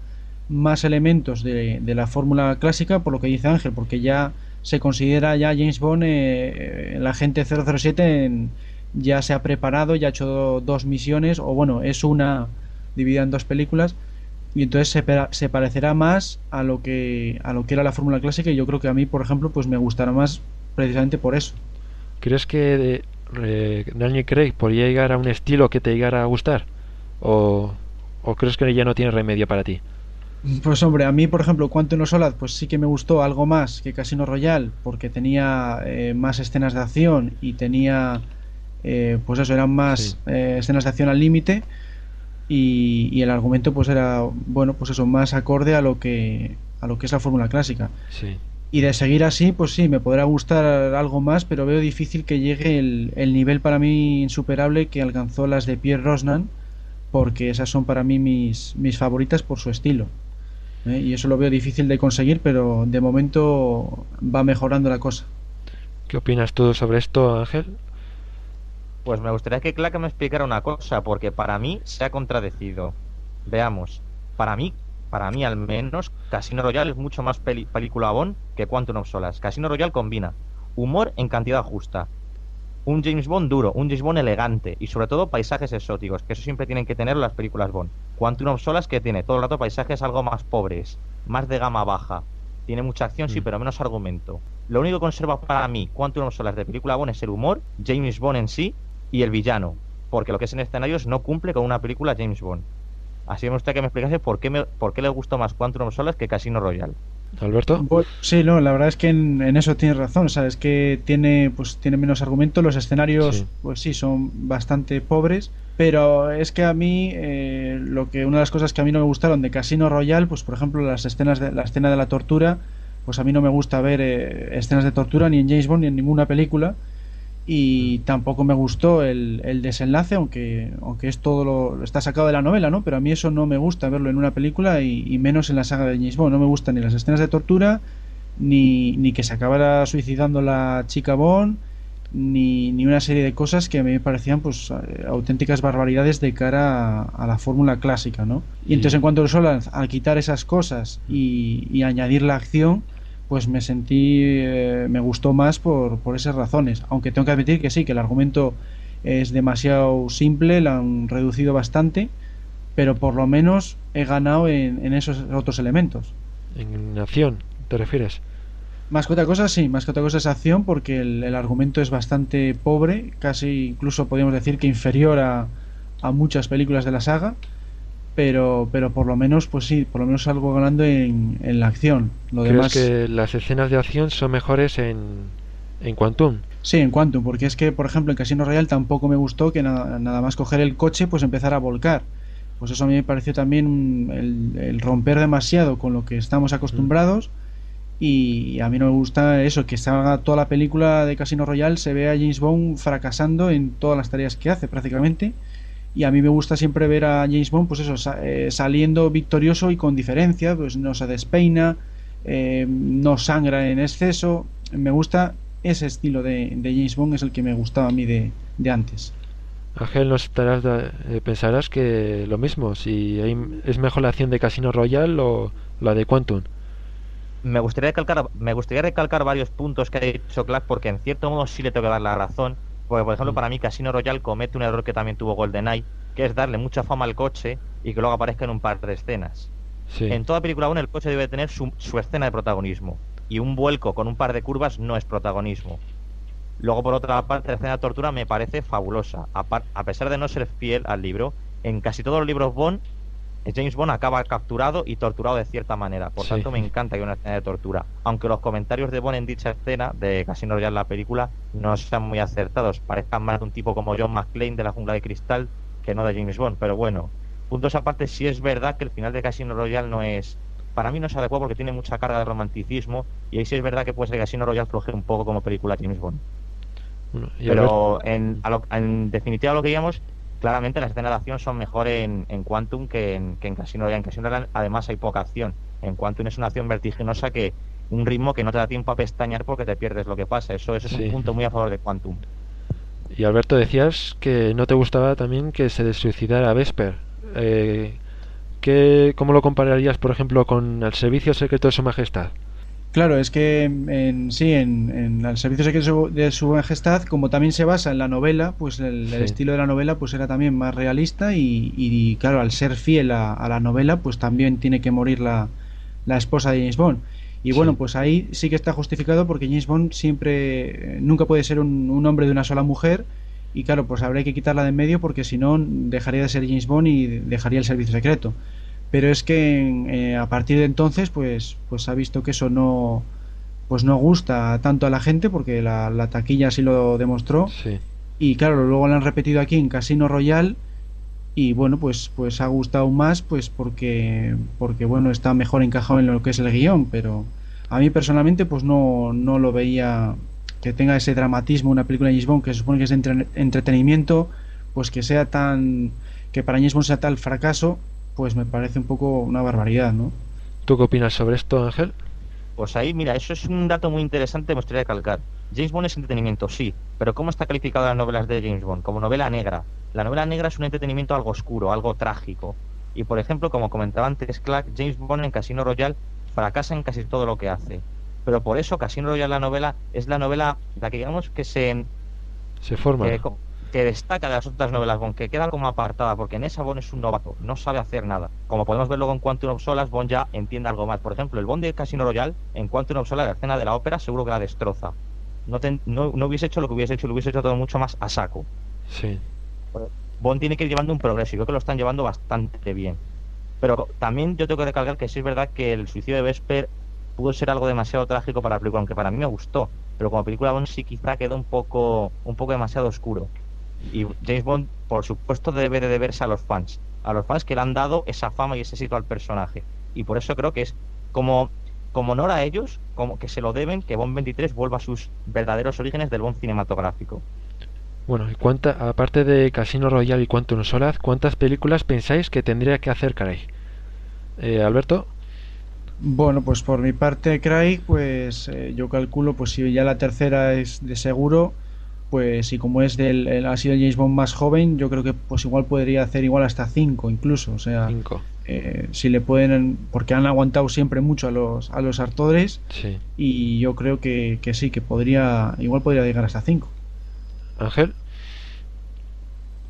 más elementos de, de la fórmula clásica, por lo que dice Ángel, porque ya se considera ya James Bond, eh, el agente 007 en- ya se ha preparado, ya ha hecho dos misiones, o bueno, es una dividida en dos películas, y entonces se, se parecerá más a lo que a lo que era la fórmula clásica y yo creo que a mí por ejemplo pues me gustará más precisamente por eso ¿Crees que eh, Daniel Craig podría llegar a un estilo que te llegara a gustar? ¿O, o crees que ya no tiene remedio para ti? Pues hombre a mí por ejemplo Quantum of Solace pues sí que me gustó algo más que Casino Royale porque tenía eh, más escenas de acción y tenía eh, pues eso eran más Sí. eh, escenas de acción al límite y, y el argumento pues era bueno pues eso más acorde a lo que a lo que es la fórmula clásica Sí. Y de seguir así, pues sí, me podrá gustar algo más, pero veo difícil que llegue el, el nivel para mí insuperable que alcanzó las de Pierre Rosnan, porque esas son para mí mis, mis favoritas por su estilo. ¿Eh? Y eso lo veo difícil de conseguir, pero de momento va mejorando la cosa. ¿Qué opinas tú sobre esto, Ángel? Pues me gustaría que Clark me explicara una cosa, porque para mí se ha contradecido. Veamos, para mí, para mí al menos, Casino Royale es mucho más peli- película Bond que Quantum of Solace. Casino Royale combina humor en cantidad justa, un James Bond duro, un James Bond elegante y sobre todo paisajes exóticos, que eso siempre tienen que tener las películas Bond. Quantum of Solace que tiene todo el rato paisajes algo más pobres, más de gama baja. Tiene mucha acción, sí, Mm. pero menos argumento. Lo único que conserva para mí Quantum of Solace de película Bond es el humor, James Bond en sí y el villano, porque lo que es en escenarios no cumple con una película James Bond. Así me gustaría que me explicase por qué, me, por qué le gustó más Quantum of Solace que Casino Royale. ¿Alberto? Sí, no, la verdad es que en, en eso tienes razón, sabes que tiene pues tiene menos argumento, los escenarios Sí. pues sí son bastante pobres, pero es que a mí eh, lo que una de las cosas que a mí no me gustaron de Casino Royale, pues por ejemplo las escenas de la escena de la tortura, pues a mí no me gusta ver eh, escenas de tortura ni en James Bond ni en ninguna película y tampoco me gustó el, el desenlace, aunque aunque es todo lo está sacado de la novela, ¿no? Pero a mí eso no me gusta verlo en una película y, y menos en la saga de James Bond. No me gustan ni las escenas de tortura, ni, ni que se acabara suicidando la chica Bond, ni, ni una serie de cosas que a mí me parecían pues eh, auténticas barbaridades de cara a, a la fórmula clásica, ¿no? Y entonces en cuanto a al quitar esas cosas y, y añadir la acción, pues me sentí, eh, me gustó más por, por esas razones. Aunque tengo que admitir que sí, que el argumento es demasiado simple, lo han reducido bastante, pero por lo menos he ganado en, en esos otros elementos. En acción, ¿te refieres? Más que otra cosa, sí, más que otra cosa es acción, porque el, el argumento es bastante pobre, casi incluso podríamos decir que inferior a, a muchas películas de la saga, pero, pero por lo menos, pues sí, por lo menos algo ganando en, en la acción. Lo ¿Crees demás, que las escenas de acción son mejores en, en Quantum? sí, en Quantum, porque es que, por ejemplo, en Casino Royale tampoco me gustó que nada, nada más coger el coche, pues empezar a volcar. Pues eso a mí me pareció también el, el romper demasiado con lo que estamos acostumbrados. Y a mí no me gusta eso, que salga toda la película de Casino Royale, se ve a James Bond fracasando en todas las tareas que hace prácticamente. Y a mí me gusta siempre ver a James Bond, pues eso, sa- eh, saliendo victorioso y con diferencia, pues no se despeina, eh, no sangra en exceso. Me gusta ese estilo de, de James Bond, es el que me gustaba a mí de, de antes. Ángel, no estarás de- eh, pensarás que lo mismo, si hay- es mejor la acción de Casino Royale o la de Quantum. Me gustaría recalcar, me gustaría recalcar varios puntos que ha dicho Clark porque en cierto modo sí le tengo que dar la razón. Porque, por ejemplo, Mm. para mí Casino Royale comete un error que también tuvo GoldenEye, que es darle mucha fama al coche y que luego aparezca en un par de escenas. Sí. En toda película 1 el coche debe tener su, su escena de protagonismo. Y un vuelco con un par de curvas no es protagonismo. Luego, por otra parte, la escena de tortura me parece fabulosa. A, a pesar de no ser fiel al libro, en casi todos los libros Bond, James Bond acaba capturado y torturado de cierta manera. Por tanto, me encanta que haya una escena de tortura. Aunque los comentarios de Bond en dicha escena de Casino Royale, la película, no sean muy acertados. Parezcan más de un tipo como John McClane de la jungla de cristal que no de James Bond. Pero bueno, puntos aparte, sí es verdad que el final de Casino Royale no es. Para mí no es adecuado porque tiene mucha carga de romanticismo. Y ahí sí es verdad que puede ser que Casino Royale floje un poco como película James Bond. Pero en, en definitiva, lo que digamos claramente las escenas de acción son mejor en, en Quantum que en, que en Casino Royale. En Casino Royale además hay poca acción. En Quantum es una acción vertiginosa que un ritmo que no te da tiempo a pestañear porque te pierdes lo que pasa. Eso, eso es un punto muy a favor de Quantum. Y Alberto, decías que no te gustaba también que se suicidara Vesper. Eh, ¿qué, ¿Cómo lo compararías, por ejemplo, con el Servicio Secreto de Su Majestad? Claro, es que en, sí, en, el servicio secreto de su majestad, como también se basa en la novela, pues el, estilo de la novela pues era también más realista y, claro, al ser fiel a, la novela, pues también tiene que morir la, la esposa de James Bond. Y bueno, pues ahí sí que está justificado porque James Bond siempre, eh, nunca puede ser un, un hombre de una sola mujer y claro, pues habría que quitarla de en medio porque si no dejaría de ser James Bond y dejaría el servicio secreto pero es que eh, a partir de entonces pues pues ha visto que eso no pues no gusta tanto a la gente porque la, taquilla así lo demostró. Y claro luego lo han repetido aquí en Casino Royal y bueno pues pues ha gustado más pues porque porque bueno está mejor encajado en lo que es el guion. Pero a mí personalmente pues no no lo veía que tenga ese dramatismo una película de James Bond que se supone que es de entretenimiento pues que sea tan que para James Bond sea tal fracaso pues me parece un poco una barbaridad, ¿no? ¿Tú qué opinas sobre esto, Ángel? Pues ahí, mira, eso es un dato muy interesante, me gustaría recalcar. James Bond es entretenimiento, sí, pero ¿cómo está calificado las novelas de James Bond? Como novela negra. La novela negra es un entretenimiento algo oscuro, algo trágico. Y por ejemplo, como comentaba antes Clark, James Bond en Casino Royale fracasa en casi todo lo que hace. Pero por eso Casino Royale, la novela, es la novela, la que digamos que se... Se forma que destaca de las otras novelas Bond, que queda como apartada, porque en esa Bond es un novato, no sabe hacer nada. Como podemos ver luego en Quantum of Solace, Bond ya entiende algo más. Por ejemplo, el Bond de Casino Royale, en Quantum of Solace, la escena de la ópera, seguro que la destroza. No, no, hubiese hecho lo que hubiese hecho, lo hubiese hecho todo mucho más a saco. Sí. Bond tiene que ir llevando un progreso y creo que lo están llevando bastante bien. Pero también yo tengo que recalcar que sí es verdad que el suicidio de Vesper pudo ser algo demasiado trágico para la película, aunque para mí me gustó. Pero como película Bond sí quizá quedó un poco, un poco demasiado oscuro. Y James Bond, por supuesto, debe de deberse a los fans, a los fans que le han dado esa fama y ese sitio al personaje. Y por eso creo que es como, como honor a ellos, como que se lo deben que Bond 23 vuelva a sus verdaderos orígenes del Bond cinematográfico. Bueno, y cuánta, aparte de Casino Royale y Quantum Solace, ¿cuántas películas pensáis que tendría que hacer Craig? Eh, Alberto. Bueno, pues por mi parte, Craig, pues eh, yo calculo, pues si ya la tercera es de seguro, pues y como es del ha sido el James Bond más joven yo creo que pues igual podría hacer igual hasta 5 incluso o sea eh, si le pueden porque han aguantado siempre mucho a los a los actores y yo creo que, que, sí que podría igual podría llegar hasta 5 Ángel.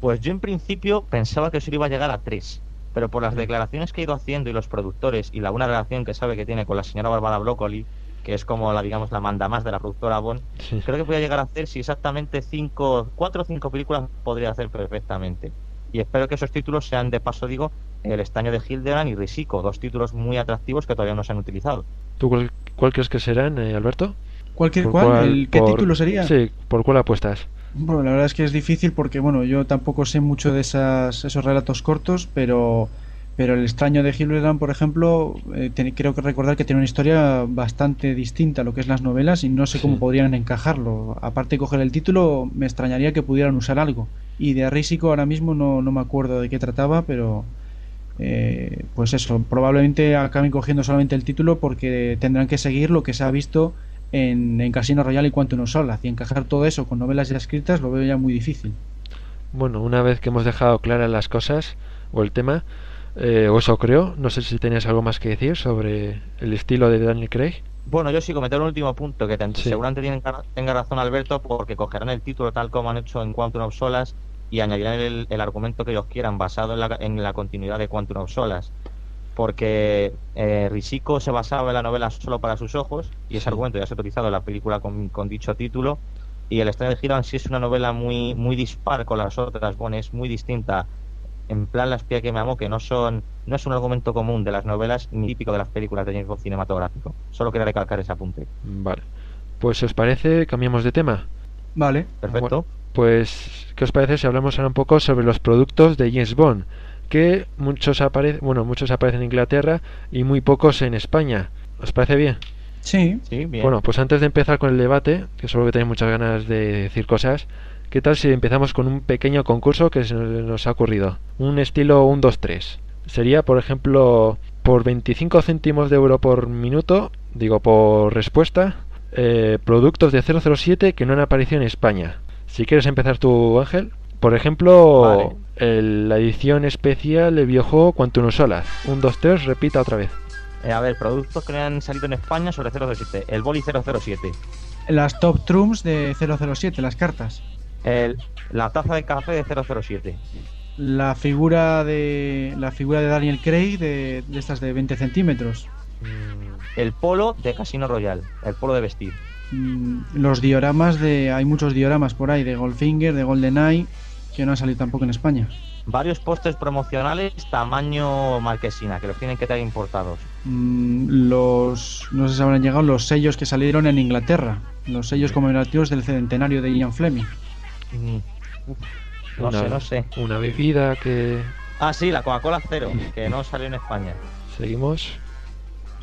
Pues yo en principio pensaba que eso iba a llegar a 3 pero por las declaraciones que he ido haciendo y los productores y la buena relación que sabe que tiene con la señora Bárbara Broccoli que es como la digamos la manda más de la productora Bond, creo que podría llegar a hacer si exactamente cinco, cuatro o cinco películas podría hacer perfectamente. Y espero que esos títulos sean de paso, digo, El estaño de Hildebrand y Risico, dos títulos muy atractivos que todavía no se han utilizado. ¿Tú cuál, crees que serán, eh, Alberto? ¿Cuál, cuál? ¿Qué título sería? Sí, ¿por cuál apuestas? Bueno, la verdad es que es difícil porque, bueno, yo tampoco sé mucho de esas, esos relatos cortos, pero pero el extraño de Hildebrand, por ejemplo, eh, creo que recordar que tiene una historia bastante distinta a lo que es las novelas y no sé cómo podrían encajarlo. Aparte de coger el título, me extrañaría que pudieran usar algo. Y de Rísico ahora mismo no, no me acuerdo de qué trataba, pero eh, pues eso, probablemente acaben cogiendo solamente el título porque tendrán que seguir lo que se ha visto en, en Casino Royale y Quantum Solas y encajar todo eso con novelas ya escritas lo veo ya muy difícil. Bueno, una vez que hemos dejado claras las cosas o el tema, eh, o eso creo. No sé si tenías algo más que decir sobre el estilo de Daniel Craig. Bueno, yo sí comentar un último punto, que seguramente tienen, tenga razón Alberto, porque cogerán el título tal como han hecho en Quantum of Solas y añadirán el, argumento que ellos quieran, basado en la, continuidad de Quantum of Solas. Porque eh, Risiko se basaba en la novela solo para sus ojos, y ese argumento ya se ha utilizado en la película con, dicho título, Y el extraño de Hitman sí es una novela muy, muy dispar con las otras, bueno, es muy distinta. En plan, La espía que me amó, que no son no es un argumento común de las novelas ni típico de las películas de James Bond cinematográfico. Solo quería recalcar ese apunte. Vale. Pues, ¿os parece? Cambiamos de tema. Vale. Perfecto. Pues, ¿qué os parece si hablamos ahora un poco sobre los productos de James Bond? Que muchos, apare bueno, muchos aparecen en Inglaterra y muy pocos en España. ¿Os parece bien? Sí. Sí, bien. Bueno, pues antes de empezar con el debate, que solo que tenéis muchas ganas de decir cosas, ¿qué tal si empezamos con un pequeño concurso que se nos ha ocurrido? Un estilo 1, 2, 3. Sería, por ejemplo, por 25 céntimos de euro por minuto, digo por respuesta, eh, productos de 007 que no han aparecido en España. Si quieres empezar tú, Ángel. Por ejemplo, Vale. el- la edición especial del videojuego Quantum Solar. 1, 2, 3, repita otra vez. Eh, a ver, productos que no han salido en España sobre 007. El boli 007. Las top trumps de 007, las cartas. El, la taza de café de 007. La figura de la figura de Daniel Craig de, de estas de 20 centímetros. Mm, El polo de Casino Royale. El polo de vestir. Mm, Los dioramas de. Hay muchos dioramas por ahí, de Goldfinger, de GoldenEye, que no han salido tampoco en España. Varios pósters promocionales tamaño marquesina, que los tienen que traer importados. Mm, Los. No sé si habrán llegado los sellos que salieron en Inglaterra. Los sellos conmemorativos del centenario de Ian Fleming. Mm, no Una- sé, no sé. Una bebida que... Ah, sí, la Coca-Cola cero, que no salió en España. Seguimos.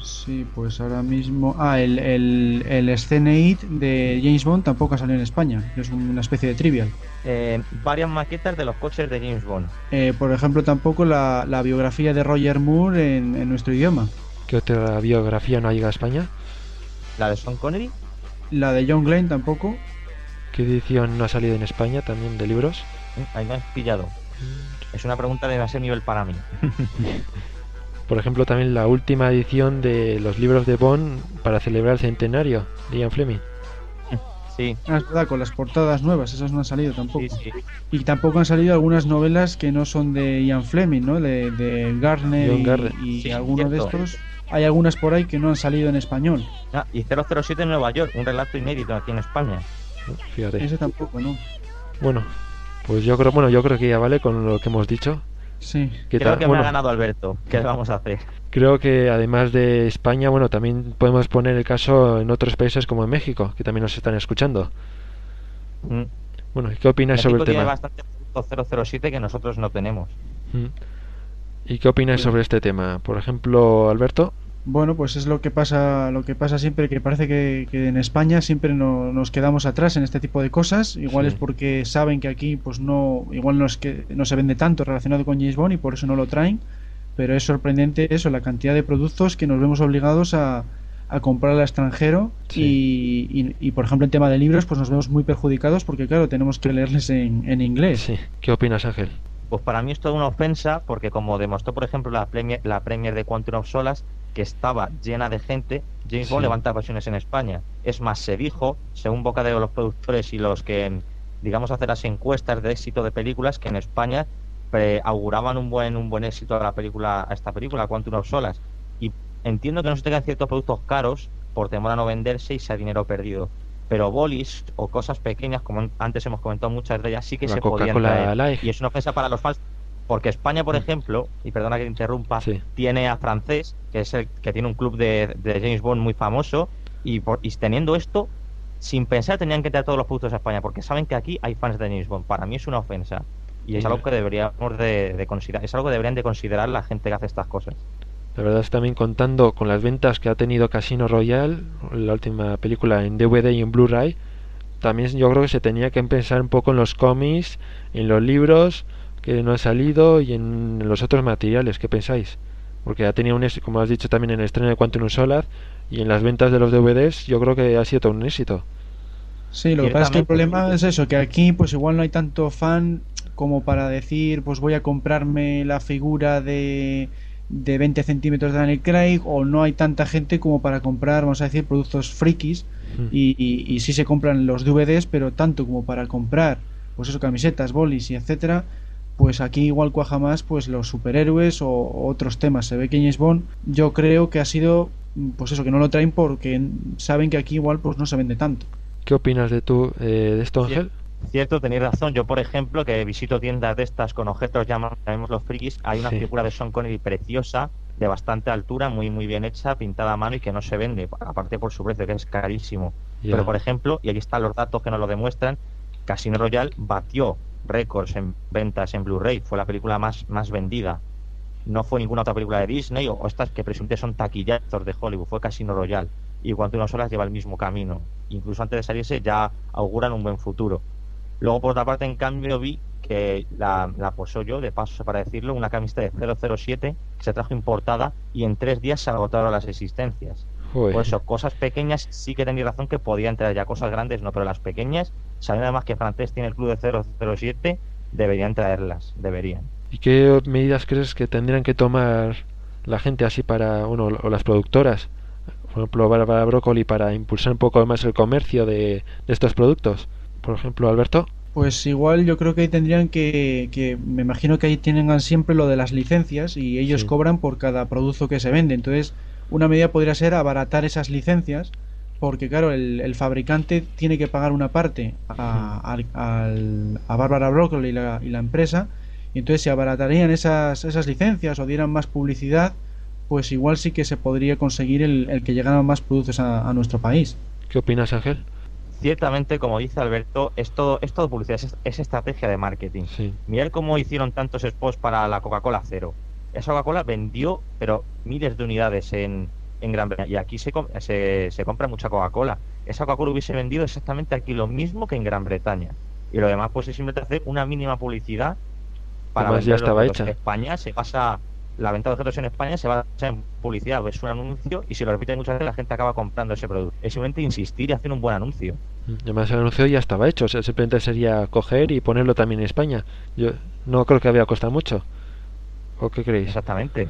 Sí, pues ahora mismo. Ah, el, el, el Scene 8 de James Bond tampoco ha salido en España. Es una especie de trivial. Eh, varias maquetas de los coches de James Bond. Eh, por ejemplo, tampoco la, la biografía de Roger Moore en, en nuestro idioma. ¿Qué otra biografía no ha llegado a España? La de Sean Connery. La de John Glenn tampoco. ¿Qué edición no ha salido en España también de libros? Mm, Ahí me has pillado. Es una pregunta de demasiado nivel para mí. Por ejemplo, también la última edición de los libros de Bond para celebrar el centenario de Ian Fleming. Sí, Ah, es verdad, con las portadas nuevas, esas no han salido tampoco. sí, sí. Y tampoco han salido algunas novelas que no son de Ian Fleming, ¿no? De, de Gardner John y, Gardner. y Sí, algunos de estos. Hay algunas por ahí que no han salido en español. Ah, y 007 en Nueva York, un relato inédito aquí en España. Fíjate. Ese tampoco, ¿no? Bueno, pues yo creo, bueno, yo creo que ya vale con lo que hemos dicho. Sí. ¿Qué Creo tal? que Bueno, me ha ganado Alberto. ¿Qué le vamos a hacer? creo que además de España, bueno, también podemos poner el caso en otros países como en México, que también nos están escuchando. Mm. Bueno, ¿y ¿qué opinas sobre el México tiene tema? bastante producto 007 que nosotros no tenemos. Mm. ¿Y qué opinas sobre este tema? Por ejemplo, Alberto. Bueno, pues es lo que pasa, lo que pasa siempre, que parece que, que en España siempre no- nos quedamos atrás en este tipo de cosas. Igual Sí. es porque saben que aquí, pues no, igual no es que no se vende tanto relacionado con James Bond y por eso no lo traen. Pero es sorprendente eso, la cantidad de productos que nos vemos obligados a, a comprar al extranjero Sí. y, y- y, por ejemplo en tema de libros, pues nos vemos muy perjudicados porque claro, tenemos que leerles en, en inglés. Sí. ¿Qué opinas, Ángel? Pues para mí es toda una ofensa porque como demostró por ejemplo la premier, la premier de Quantum of Solas que estaba llena de gente, James Bond Sí. levanta pasiones en España. Es más, se dijo, según boca de los productores y los que digamos hacer las encuestas de éxito de películas que en España auguraban un buen un buen éxito a la película a esta película Quantum of Solas y entiendo que no se tengan ciertos productos caros por temor a no venderse y sea dinero perdido. Pero bolis o cosas pequeñas, como antes hemos comentado muchas de ellas, sí que La se podían traer. Y es una ofensa para los fans. Porque España, por ejemplo, y perdona que te interrumpa, Sí. tiene a Francés, que es el que tiene un club de, de James Bond muy famoso, y, por- y teniendo esto, sin pensar tenían que traer todos los productos a España, porque saben que aquí hay fans de James Bond. Para mí es una ofensa. Y es algo que deberíamos de, de considerar, es algo que deberían de considerar la gente que hace estas cosas. La verdad es también contando con las ventas que ha tenido Casino Royale, la última película en DVD y en Blu-ray, también yo creo que se tenía que pensar un poco en los cómics, en los libros que no han salido y en los otros materiales. ¿Qué pensáis? Porque ha tenido un éxito, como has dicho también en el estreno de Quantum of Solace y en las ventas de los DVDs, yo creo que ha sido todo un éxito. Sí, lo que pasa es que el problema es eso, que aquí pues igual no hay tanto fan como para decir pues voy a comprarme la figura de, de 20 centímetros de Daniel Craig o no hay tanta gente como para comprar, vamos a decir, productos frikis Mm. y, y, y sí se compran los DVDs, pero tanto como para comprar pues eso, camisetas, bolis y etcétera, pues aquí igual cuaja más pues los superhéroes o, o otros temas. Se ve que James Bond yo creo que ha sido pues eso, que no lo traen porque saben que aquí igual pues no se vende tanto. ¿Qué opinas de tú eh, de esto, Ángel? Cierto, tenéis razón. Yo, por ejemplo, que visito tiendas de estas con objetos, llamamos los frikis, hay una Sí. figura de Sean Connery preciosa, de bastante altura, muy muy bien hecha, pintada a mano y que no se vende, aparte por su precio, que es carísimo. Pero, por ejemplo, y aquí están los datos que nos lo demuestran, Casino Royale batió récords en ventas en Blu-ray, fue la película más, más vendida. No fue ninguna otra película de Disney o, estas que presuntamente son taquillazos de Hollywood, fue Casino Royale. Y cuanto unas horas lleva el mismo camino. Incluso antes de salirse ya auguran un buen futuro. Luego, por otra parte, en cambio, vi que la, la posó yo, de paso para decirlo, una camiseta de 007 que se trajo importada y en tres días se agotaron las existencias. Joder. Por eso, cosas pequeñas sí que tenéis razón que podía entrar ya, cosas grandes no, pero las pequeñas, sabiendo además que francés tiene el club de 007, deberían traerlas, deberían. ¿Y qué medidas crees que tendrían que tomar la gente así para, bueno, o las productoras, por ejemplo, Bárbara Broccoli, para impulsar un poco más el comercio de, de estos productos? Por ejemplo, Alberto. Pues igual yo creo que ahí tendrían que, que me imagino que ahí tienen siempre lo de las licencias y ellos Sí. cobran por cada producto que se vende. Entonces, una medida podría ser abaratar esas licencias porque claro, el, el fabricante tiene que pagar una parte a, al- al- a Bárbara Broccoli y la, y la empresa y entonces si abaratarían esas, esas licencias o dieran más publicidad, pues igual sí que se podría conseguir el, el que llegaran más productos a, a nuestro país. ¿Qué opinas, Ángel? Ciertamente, como dice Alberto, es todo, es todo publicidad, es, es estrategia de marketing. Sí. Mirad cómo hicieron tantos spots para la Coca-Cola Cero. Esa Coca-Cola vendió, pero miles de unidades en, en Gran Bretaña. Y aquí se, se, se compra mucha Coca-Cola. Esa Coca-Cola hubiese vendido exactamente aquí lo mismo que en Gran Bretaña. Y lo demás, pues es simplemente hacer una mínima publicidad para Además, ya vender los estaba hecha. En España se basa, la venta de objetos en España se basa en publicidad, es un anuncio y si lo repiten muchas veces la gente acaba comprando ese producto. Es simplemente insistir y hacer un buen anuncio. Además, el anuncio ya estaba hecho, o sea, simplemente sería coger y ponerlo también en España. Yo no creo que había costado mucho. ¿O qué creéis? Exactamente.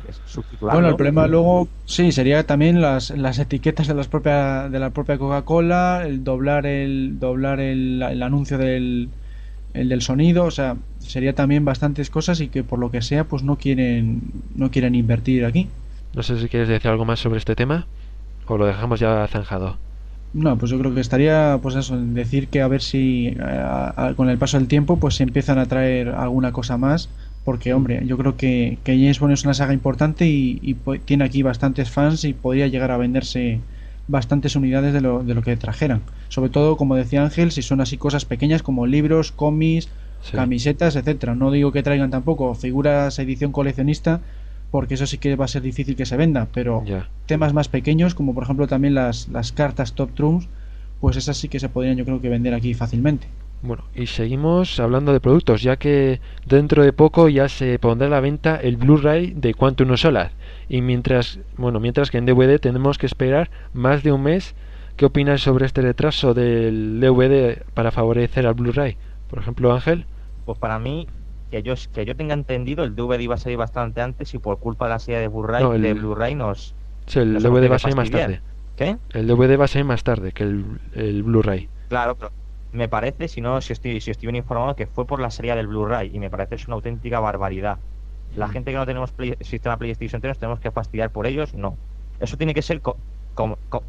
Bueno, el problema luego sí sería también las, las etiquetas de las propia de la propia Coca-Cola, el doblar el doblar el, el anuncio del el del sonido, o sea, sería también bastantes cosas y que por lo que sea pues no quieren no quieren invertir aquí. No sé si quieres decir algo más sobre este tema o lo dejamos ya zanjado. No, pues yo creo que estaría pues eso, en decir que a ver si eh, a- a- con el paso del tiempo pues se empiezan a traer alguna cosa más porque hombre, yo creo que, que James Bond es una saga importante y, tiene aquí bastantes fans y podría llegar a venderse bastantes unidades de lo, de lo que trajeran. Sobre todo, como decía Ángel, si son así cosas pequeñas como libros, cómics, Sí. camisetas, etcétera. No digo que traigan tampoco figuras edición coleccionista, porque eso sí que va a ser difícil que se venda, pero temas más pequeños, como por ejemplo también las, las cartas Top Trumps, pues esas sí que se podrían yo creo que vender aquí fácilmente. Bueno, y seguimos hablando de productos, ya que dentro de poco ya se pondrá a la venta el Blu-ray de Quantum of Solar. Y mientras, bueno, mientras que en DVD tenemos que esperar más de un mes. ¿Qué opinas sobre este retraso del DVD para favorecer al Blu-ray? Por ejemplo, Ángel. Pues para mí, que yo, que yo tenga entendido, el DVD iba a salir bastante antes y por culpa de la serie de Blu-ray No, Blu-ray nos... Sí, el nos DVD va a salir más tarde. ¿Qué? El DVD va a salir más tarde que el, el Blu-ray. Claro, pero me parece, si no, si estoy, si estoy bien informado, que fue por la serie del Blu-ray y me parece es una auténtica barbaridad. La Mm. gente que no tenemos play- sistema PlayStation 3 nos tenemos que fastidiar por ellos, no. Eso tiene que ser co-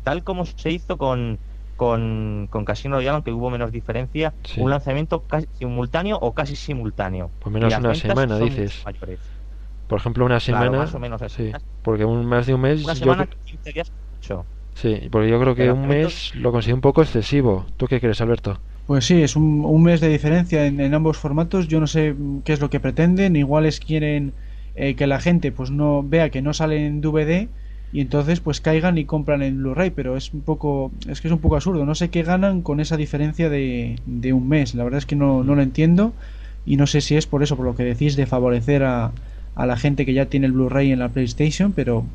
tal como se hizo con, con, con Casino Royale, aunque hubo menos diferencia, Sí. un lanzamiento casi simultáneo o casi simultáneo. Por menos Y las una semana, dices. mayores. Por ejemplo, una Claro, semana. más o menos así. sí, porque un, más de un mes. Una yo semana, cre- 15 días, mucho. sí, porque yo creo que un mes lo considero un poco excesivo. ¿Tú qué crees, Alberto? Pues sí, es un, mes de diferencia en, ambos formatos. Yo no sé qué es lo que pretenden. Iguales quieren eh, que la gente pues no vea que no sale en DVD y entonces pues caigan y compran en Blu-ray. Pero es un poco, es que es un poco absurdo. No sé qué ganan con esa diferencia de, de un mes. La verdad es que no, no lo entiendo y no sé si es por eso, por lo que decís de favorecer a, a la gente que ya tiene el Blu-ray en la PlayStation, pero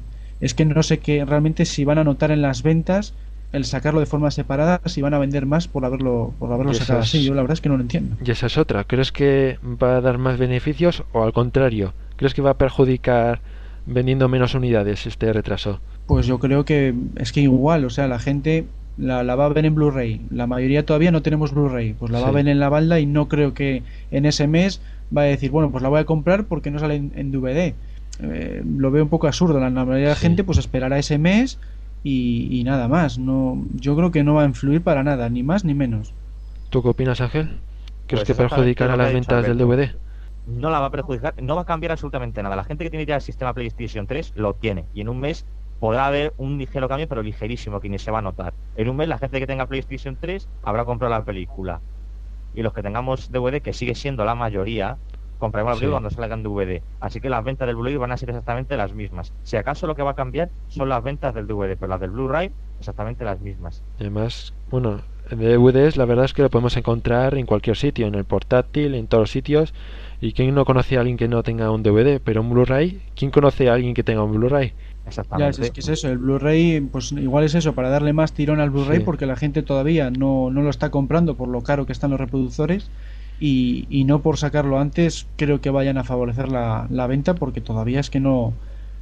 es que no sé qué realmente si van a notar en las ventas el sacarlo de forma separada, si van a vender más por haberlo, por haberlo sacado así. Yo la verdad es que no lo entiendo. Y esa es otra. ¿Crees que va a dar más beneficios o al contrario? ¿Crees que va a perjudicar vendiendo menos unidades este retraso? Pues yo creo que es que igual, o sea, la gente la, la va a ver en Blu-ray. La mayoría todavía no tenemos Blu-ray. Pues la va a ver en la balda y no creo que en ese mes va a decir, bueno, pues la voy a comprar porque no sale en, en DVD. Eh, lo veo un poco absurdo. La, la mayoría de la gente pues esperará ese mes y, y nada más. No, yo creo que no va a influir para nada, ni más ni menos. ¿Tú qué opinas, Ángel? ¿Crees Pues que perjudicará lo que las ventas del. DVD? no la va a perjudicar, no va a cambiar absolutamente nada. La gente que tiene ya el sistema PlayStation 3 lo tiene y en un mes podrá haber un ligero cambio, pero ligerísimo, que ni se va a notar. En un mes la gente que tenga PlayStation 3 habrá comprado la película. Y los que tengamos DVD, que sigue siendo la mayoría, compraremos la Sí. película cuando salga en DVD. Así que las ventas del Blu-ray van a ser exactamente las mismas. Si acaso lo que va a cambiar son las ventas del DVD, pero las del Blu-ray exactamente las mismas. Además, bueno, de DVDs la verdad es que lo podemos encontrar en cualquier sitio, en el portátil, en todos los sitios. ¿Y quién no conoce a alguien que no tenga un DVD? Pero un Blu-ray, ¿quién conoce a alguien que tenga un Blu-ray? Ya, Exactamente. es, es que es eso, el Blu-ray, pues igual es eso, para darle más tirón al Blu-ray, Sí. porque la gente todavía no, no lo está comprando por lo caro que están los reproductores y, y no por sacarlo antes, creo que vayan a favorecer la, la venta, porque todavía es que no,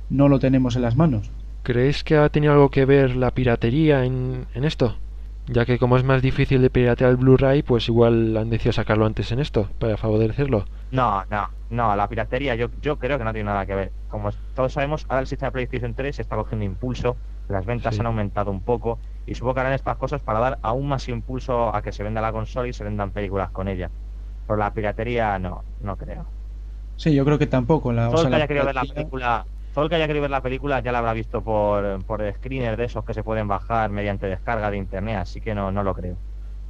no lo tenemos en las manos. ¿Creéis que ha tenido algo que ver la piratería en, en esto? Ya que como es más difícil de piratear el Blu-ray, pues igual han decidido sacarlo antes en esto, para favorecerlo. No, no, no, la piratería yo, yo creo que no tiene nada que ver. Como todos sabemos, ahora el sistema de PlayStation 3 está cogiendo impulso, las ventas Sí. han aumentado un poco y supongo que harán estas cosas para dar aún más impulso a que se venda la consola y se vendan películas con ella. Pero la piratería no, no creo. Sí, yo creo que tampoco. La, o Todo sea, el que la haya querido ver la película, todo el que haya querido ver la película ya la habrá visto por, por screener de esos que se pueden bajar mediante descarga de internet, así que no, no lo creo.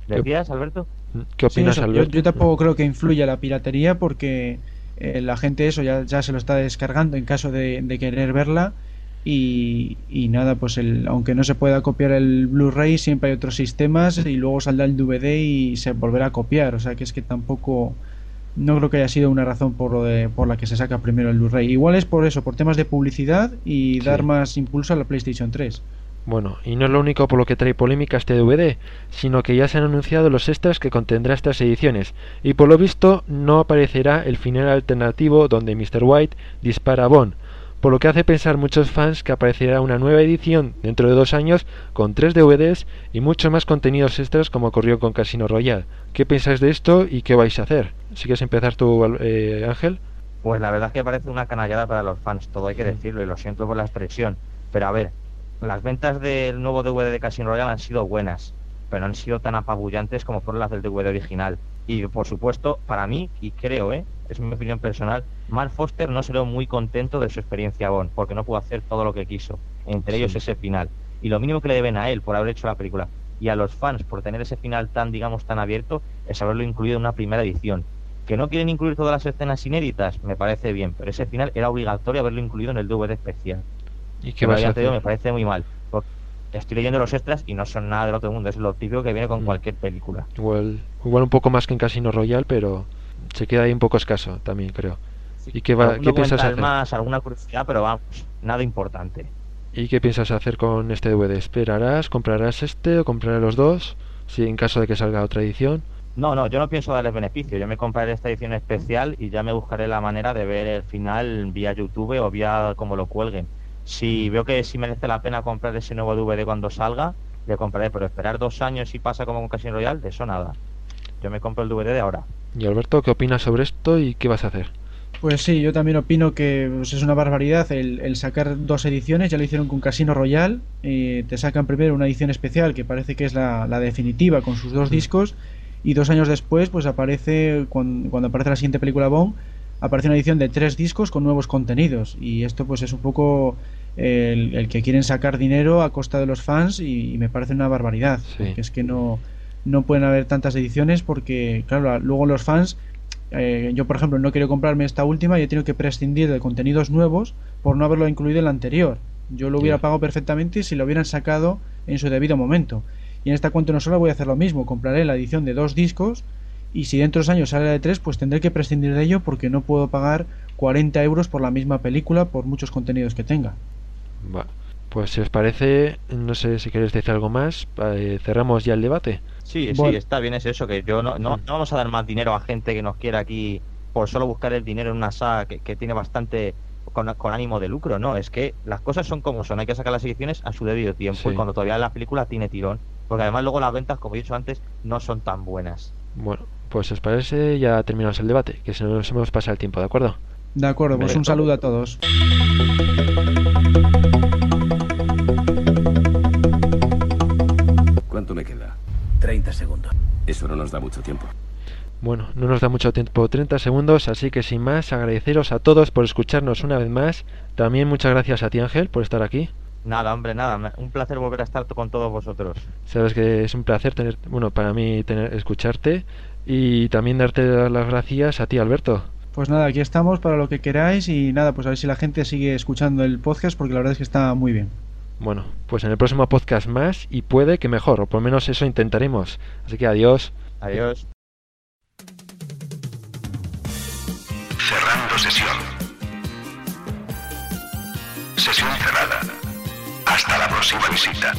¿Decías, Alberto? ¿Qué Sí, opinas, yo, Alberto? yo tampoco creo que influya la piratería porque eh, la gente eso ya, ya se lo está descargando en caso de, de querer verla y, y nada, pues el, aunque no se pueda copiar el Blu-ray siempre hay otros sistemas y luego saldrá el DVD y se volverá a copiar, o sea que es que tampoco no creo que haya sido una razón por, lo de, por la que se saca primero el Blu-ray. Igual es por eso, por temas de publicidad y Sí. dar más impulso a la PlayStation 3. Bueno, y no es lo único por lo que trae polémica este DVD, sino que ya se han anunciado los extras que contendrá estas ediciones, y por lo visto no aparecerá el final alternativo donde Mr. White dispara a Bond, por lo que hace pensar muchos fans que aparecerá una nueva edición dentro de dos años con tres DVDs y mucho más contenidos extras como ocurrió con Casino Royale. ¿Qué pensáis de esto y qué vais a hacer? ¿Si quieres empezar tú, eh, Ángel? Pues la verdad es que parece una canallada para los fans, todo hay que decirlo, y lo siento por la expresión. Pero a ver, las ventas del nuevo DVD de Casino Royale han sido buenas, pero no han sido tan apabullantes como fueron las del DVD original. Y por supuesto, para mí, y creo, ¿eh? Es mi opinión personal, Mark Foster no se ve muy contento de su experiencia Bond, porque no pudo hacer todo lo que quiso, entre Sí. ellos ese final. Y lo mínimo que le deben a él por haber hecho la película y a los fans por tener ese final tan, digamos, tan abierto, es haberlo incluido en una primera edición. Que no quieren incluir todas las escenas inéditas, me parece bien, pero ese final era obligatorio haberlo incluido en el DVD especial. ¿Y digo, me parece muy mal. porque Estoy leyendo los extras y no son nada del otro mundo, es lo típico que viene con Mm. cualquier película. Igual, igual un poco más que en Casino Royale, pero se queda ahí un poco escaso también, creo. ¿Y qué, va, qué piensas hacer? más, alguna curiosidad, pero vamos, nada importante. ¿Y qué piensas hacer con este DVD? ¿Esperarás? ¿Comprarás este o comprarás los dos? Si en caso de que salga otra edición. No, no, yo no pienso darles beneficio. Yo me compraré esta edición especial y ya me buscaré la manera de ver el final vía YouTube o vía como lo cuelguen. Si veo que sí merece la pena comprar ese nuevo DVD cuando salga, le compraré, pero esperar dos años y pasa como con Casino Royale, de eso nada. Yo me compro el DVD de ahora. Y Alberto, ¿qué opinas sobre esto y qué vas a hacer? Pues sí, yo también opino que pues, es una barbaridad el, el sacar dos ediciones, ya lo hicieron con Casino Royale, eh, te sacan primero una edición especial que parece que es la, la definitiva con sus dos discos y dos años después pues aparece, cuando, cuando aparece la siguiente película Bond, aparece una edición de tres discos con nuevos contenidos y esto pues es un poco el, el que quieren sacar dinero a costa de los fans y, y me parece una barbaridad, Sí. porque es que no, no pueden haber tantas ediciones porque claro, luego los fans eh, yo, por ejemplo, no quiero comprarme esta última y he tenido que prescindir de contenidos nuevos por no haberlo incluido en la anterior. Yo lo hubiera pagado perfectamente si lo hubieran sacado en su debido momento. Y en esta cuenta no solo voy a hacer lo mismo, compraré la edición de dos discos y si dentro de dos años sale la de tres, pues tendré que prescindir de ello porque no puedo pagar 40 euros por la misma película por muchos contenidos que tenga. Va. Pues si os parece, no sé si queréis decir algo más, eh, cerramos ya el debate. Sí, Bueno. sí, está bien, es eso, que yo no, no, no vamos a dar más dinero a gente que nos quiera aquí por solo buscar el dinero en una saga que, que tiene bastante con, con ánimo de lucro, no, es que las cosas son como son, hay que sacar las ediciones a su debido tiempo Sí. y cuando todavía la película tiene tirón, porque además luego las ventas, como he dicho antes, no son tan buenas. Bueno, pues si os parece, ya terminamos el debate, que se nos hemos pasado el tiempo, ¿de acuerdo? De acuerdo, pues un saludo a todos. me queda? 30 segundos. Eso no nos da mucho tiempo. Bueno, no nos da mucho tiempo, 30 segundos, así que sin más, agradeceros a todos por escucharnos una vez más. También muchas gracias a ti, Ángel, por estar aquí. Nada, hombre, nada. Un placer volver a estar con todos vosotros. Sabes que es un placer tener, bueno, para mí tener, escucharte y también darte las gracias a ti, Alberto. Pues nada, aquí estamos para lo que queráis y nada, pues a ver si la gente sigue escuchando el podcast porque la verdad es que está muy bien. Bueno, pues en el próximo podcast más y puede que mejor, o por lo menos eso intentaremos. Así que adiós. Adiós. Cerrando sesión. Sesión cerrada. Hasta la próxima visita.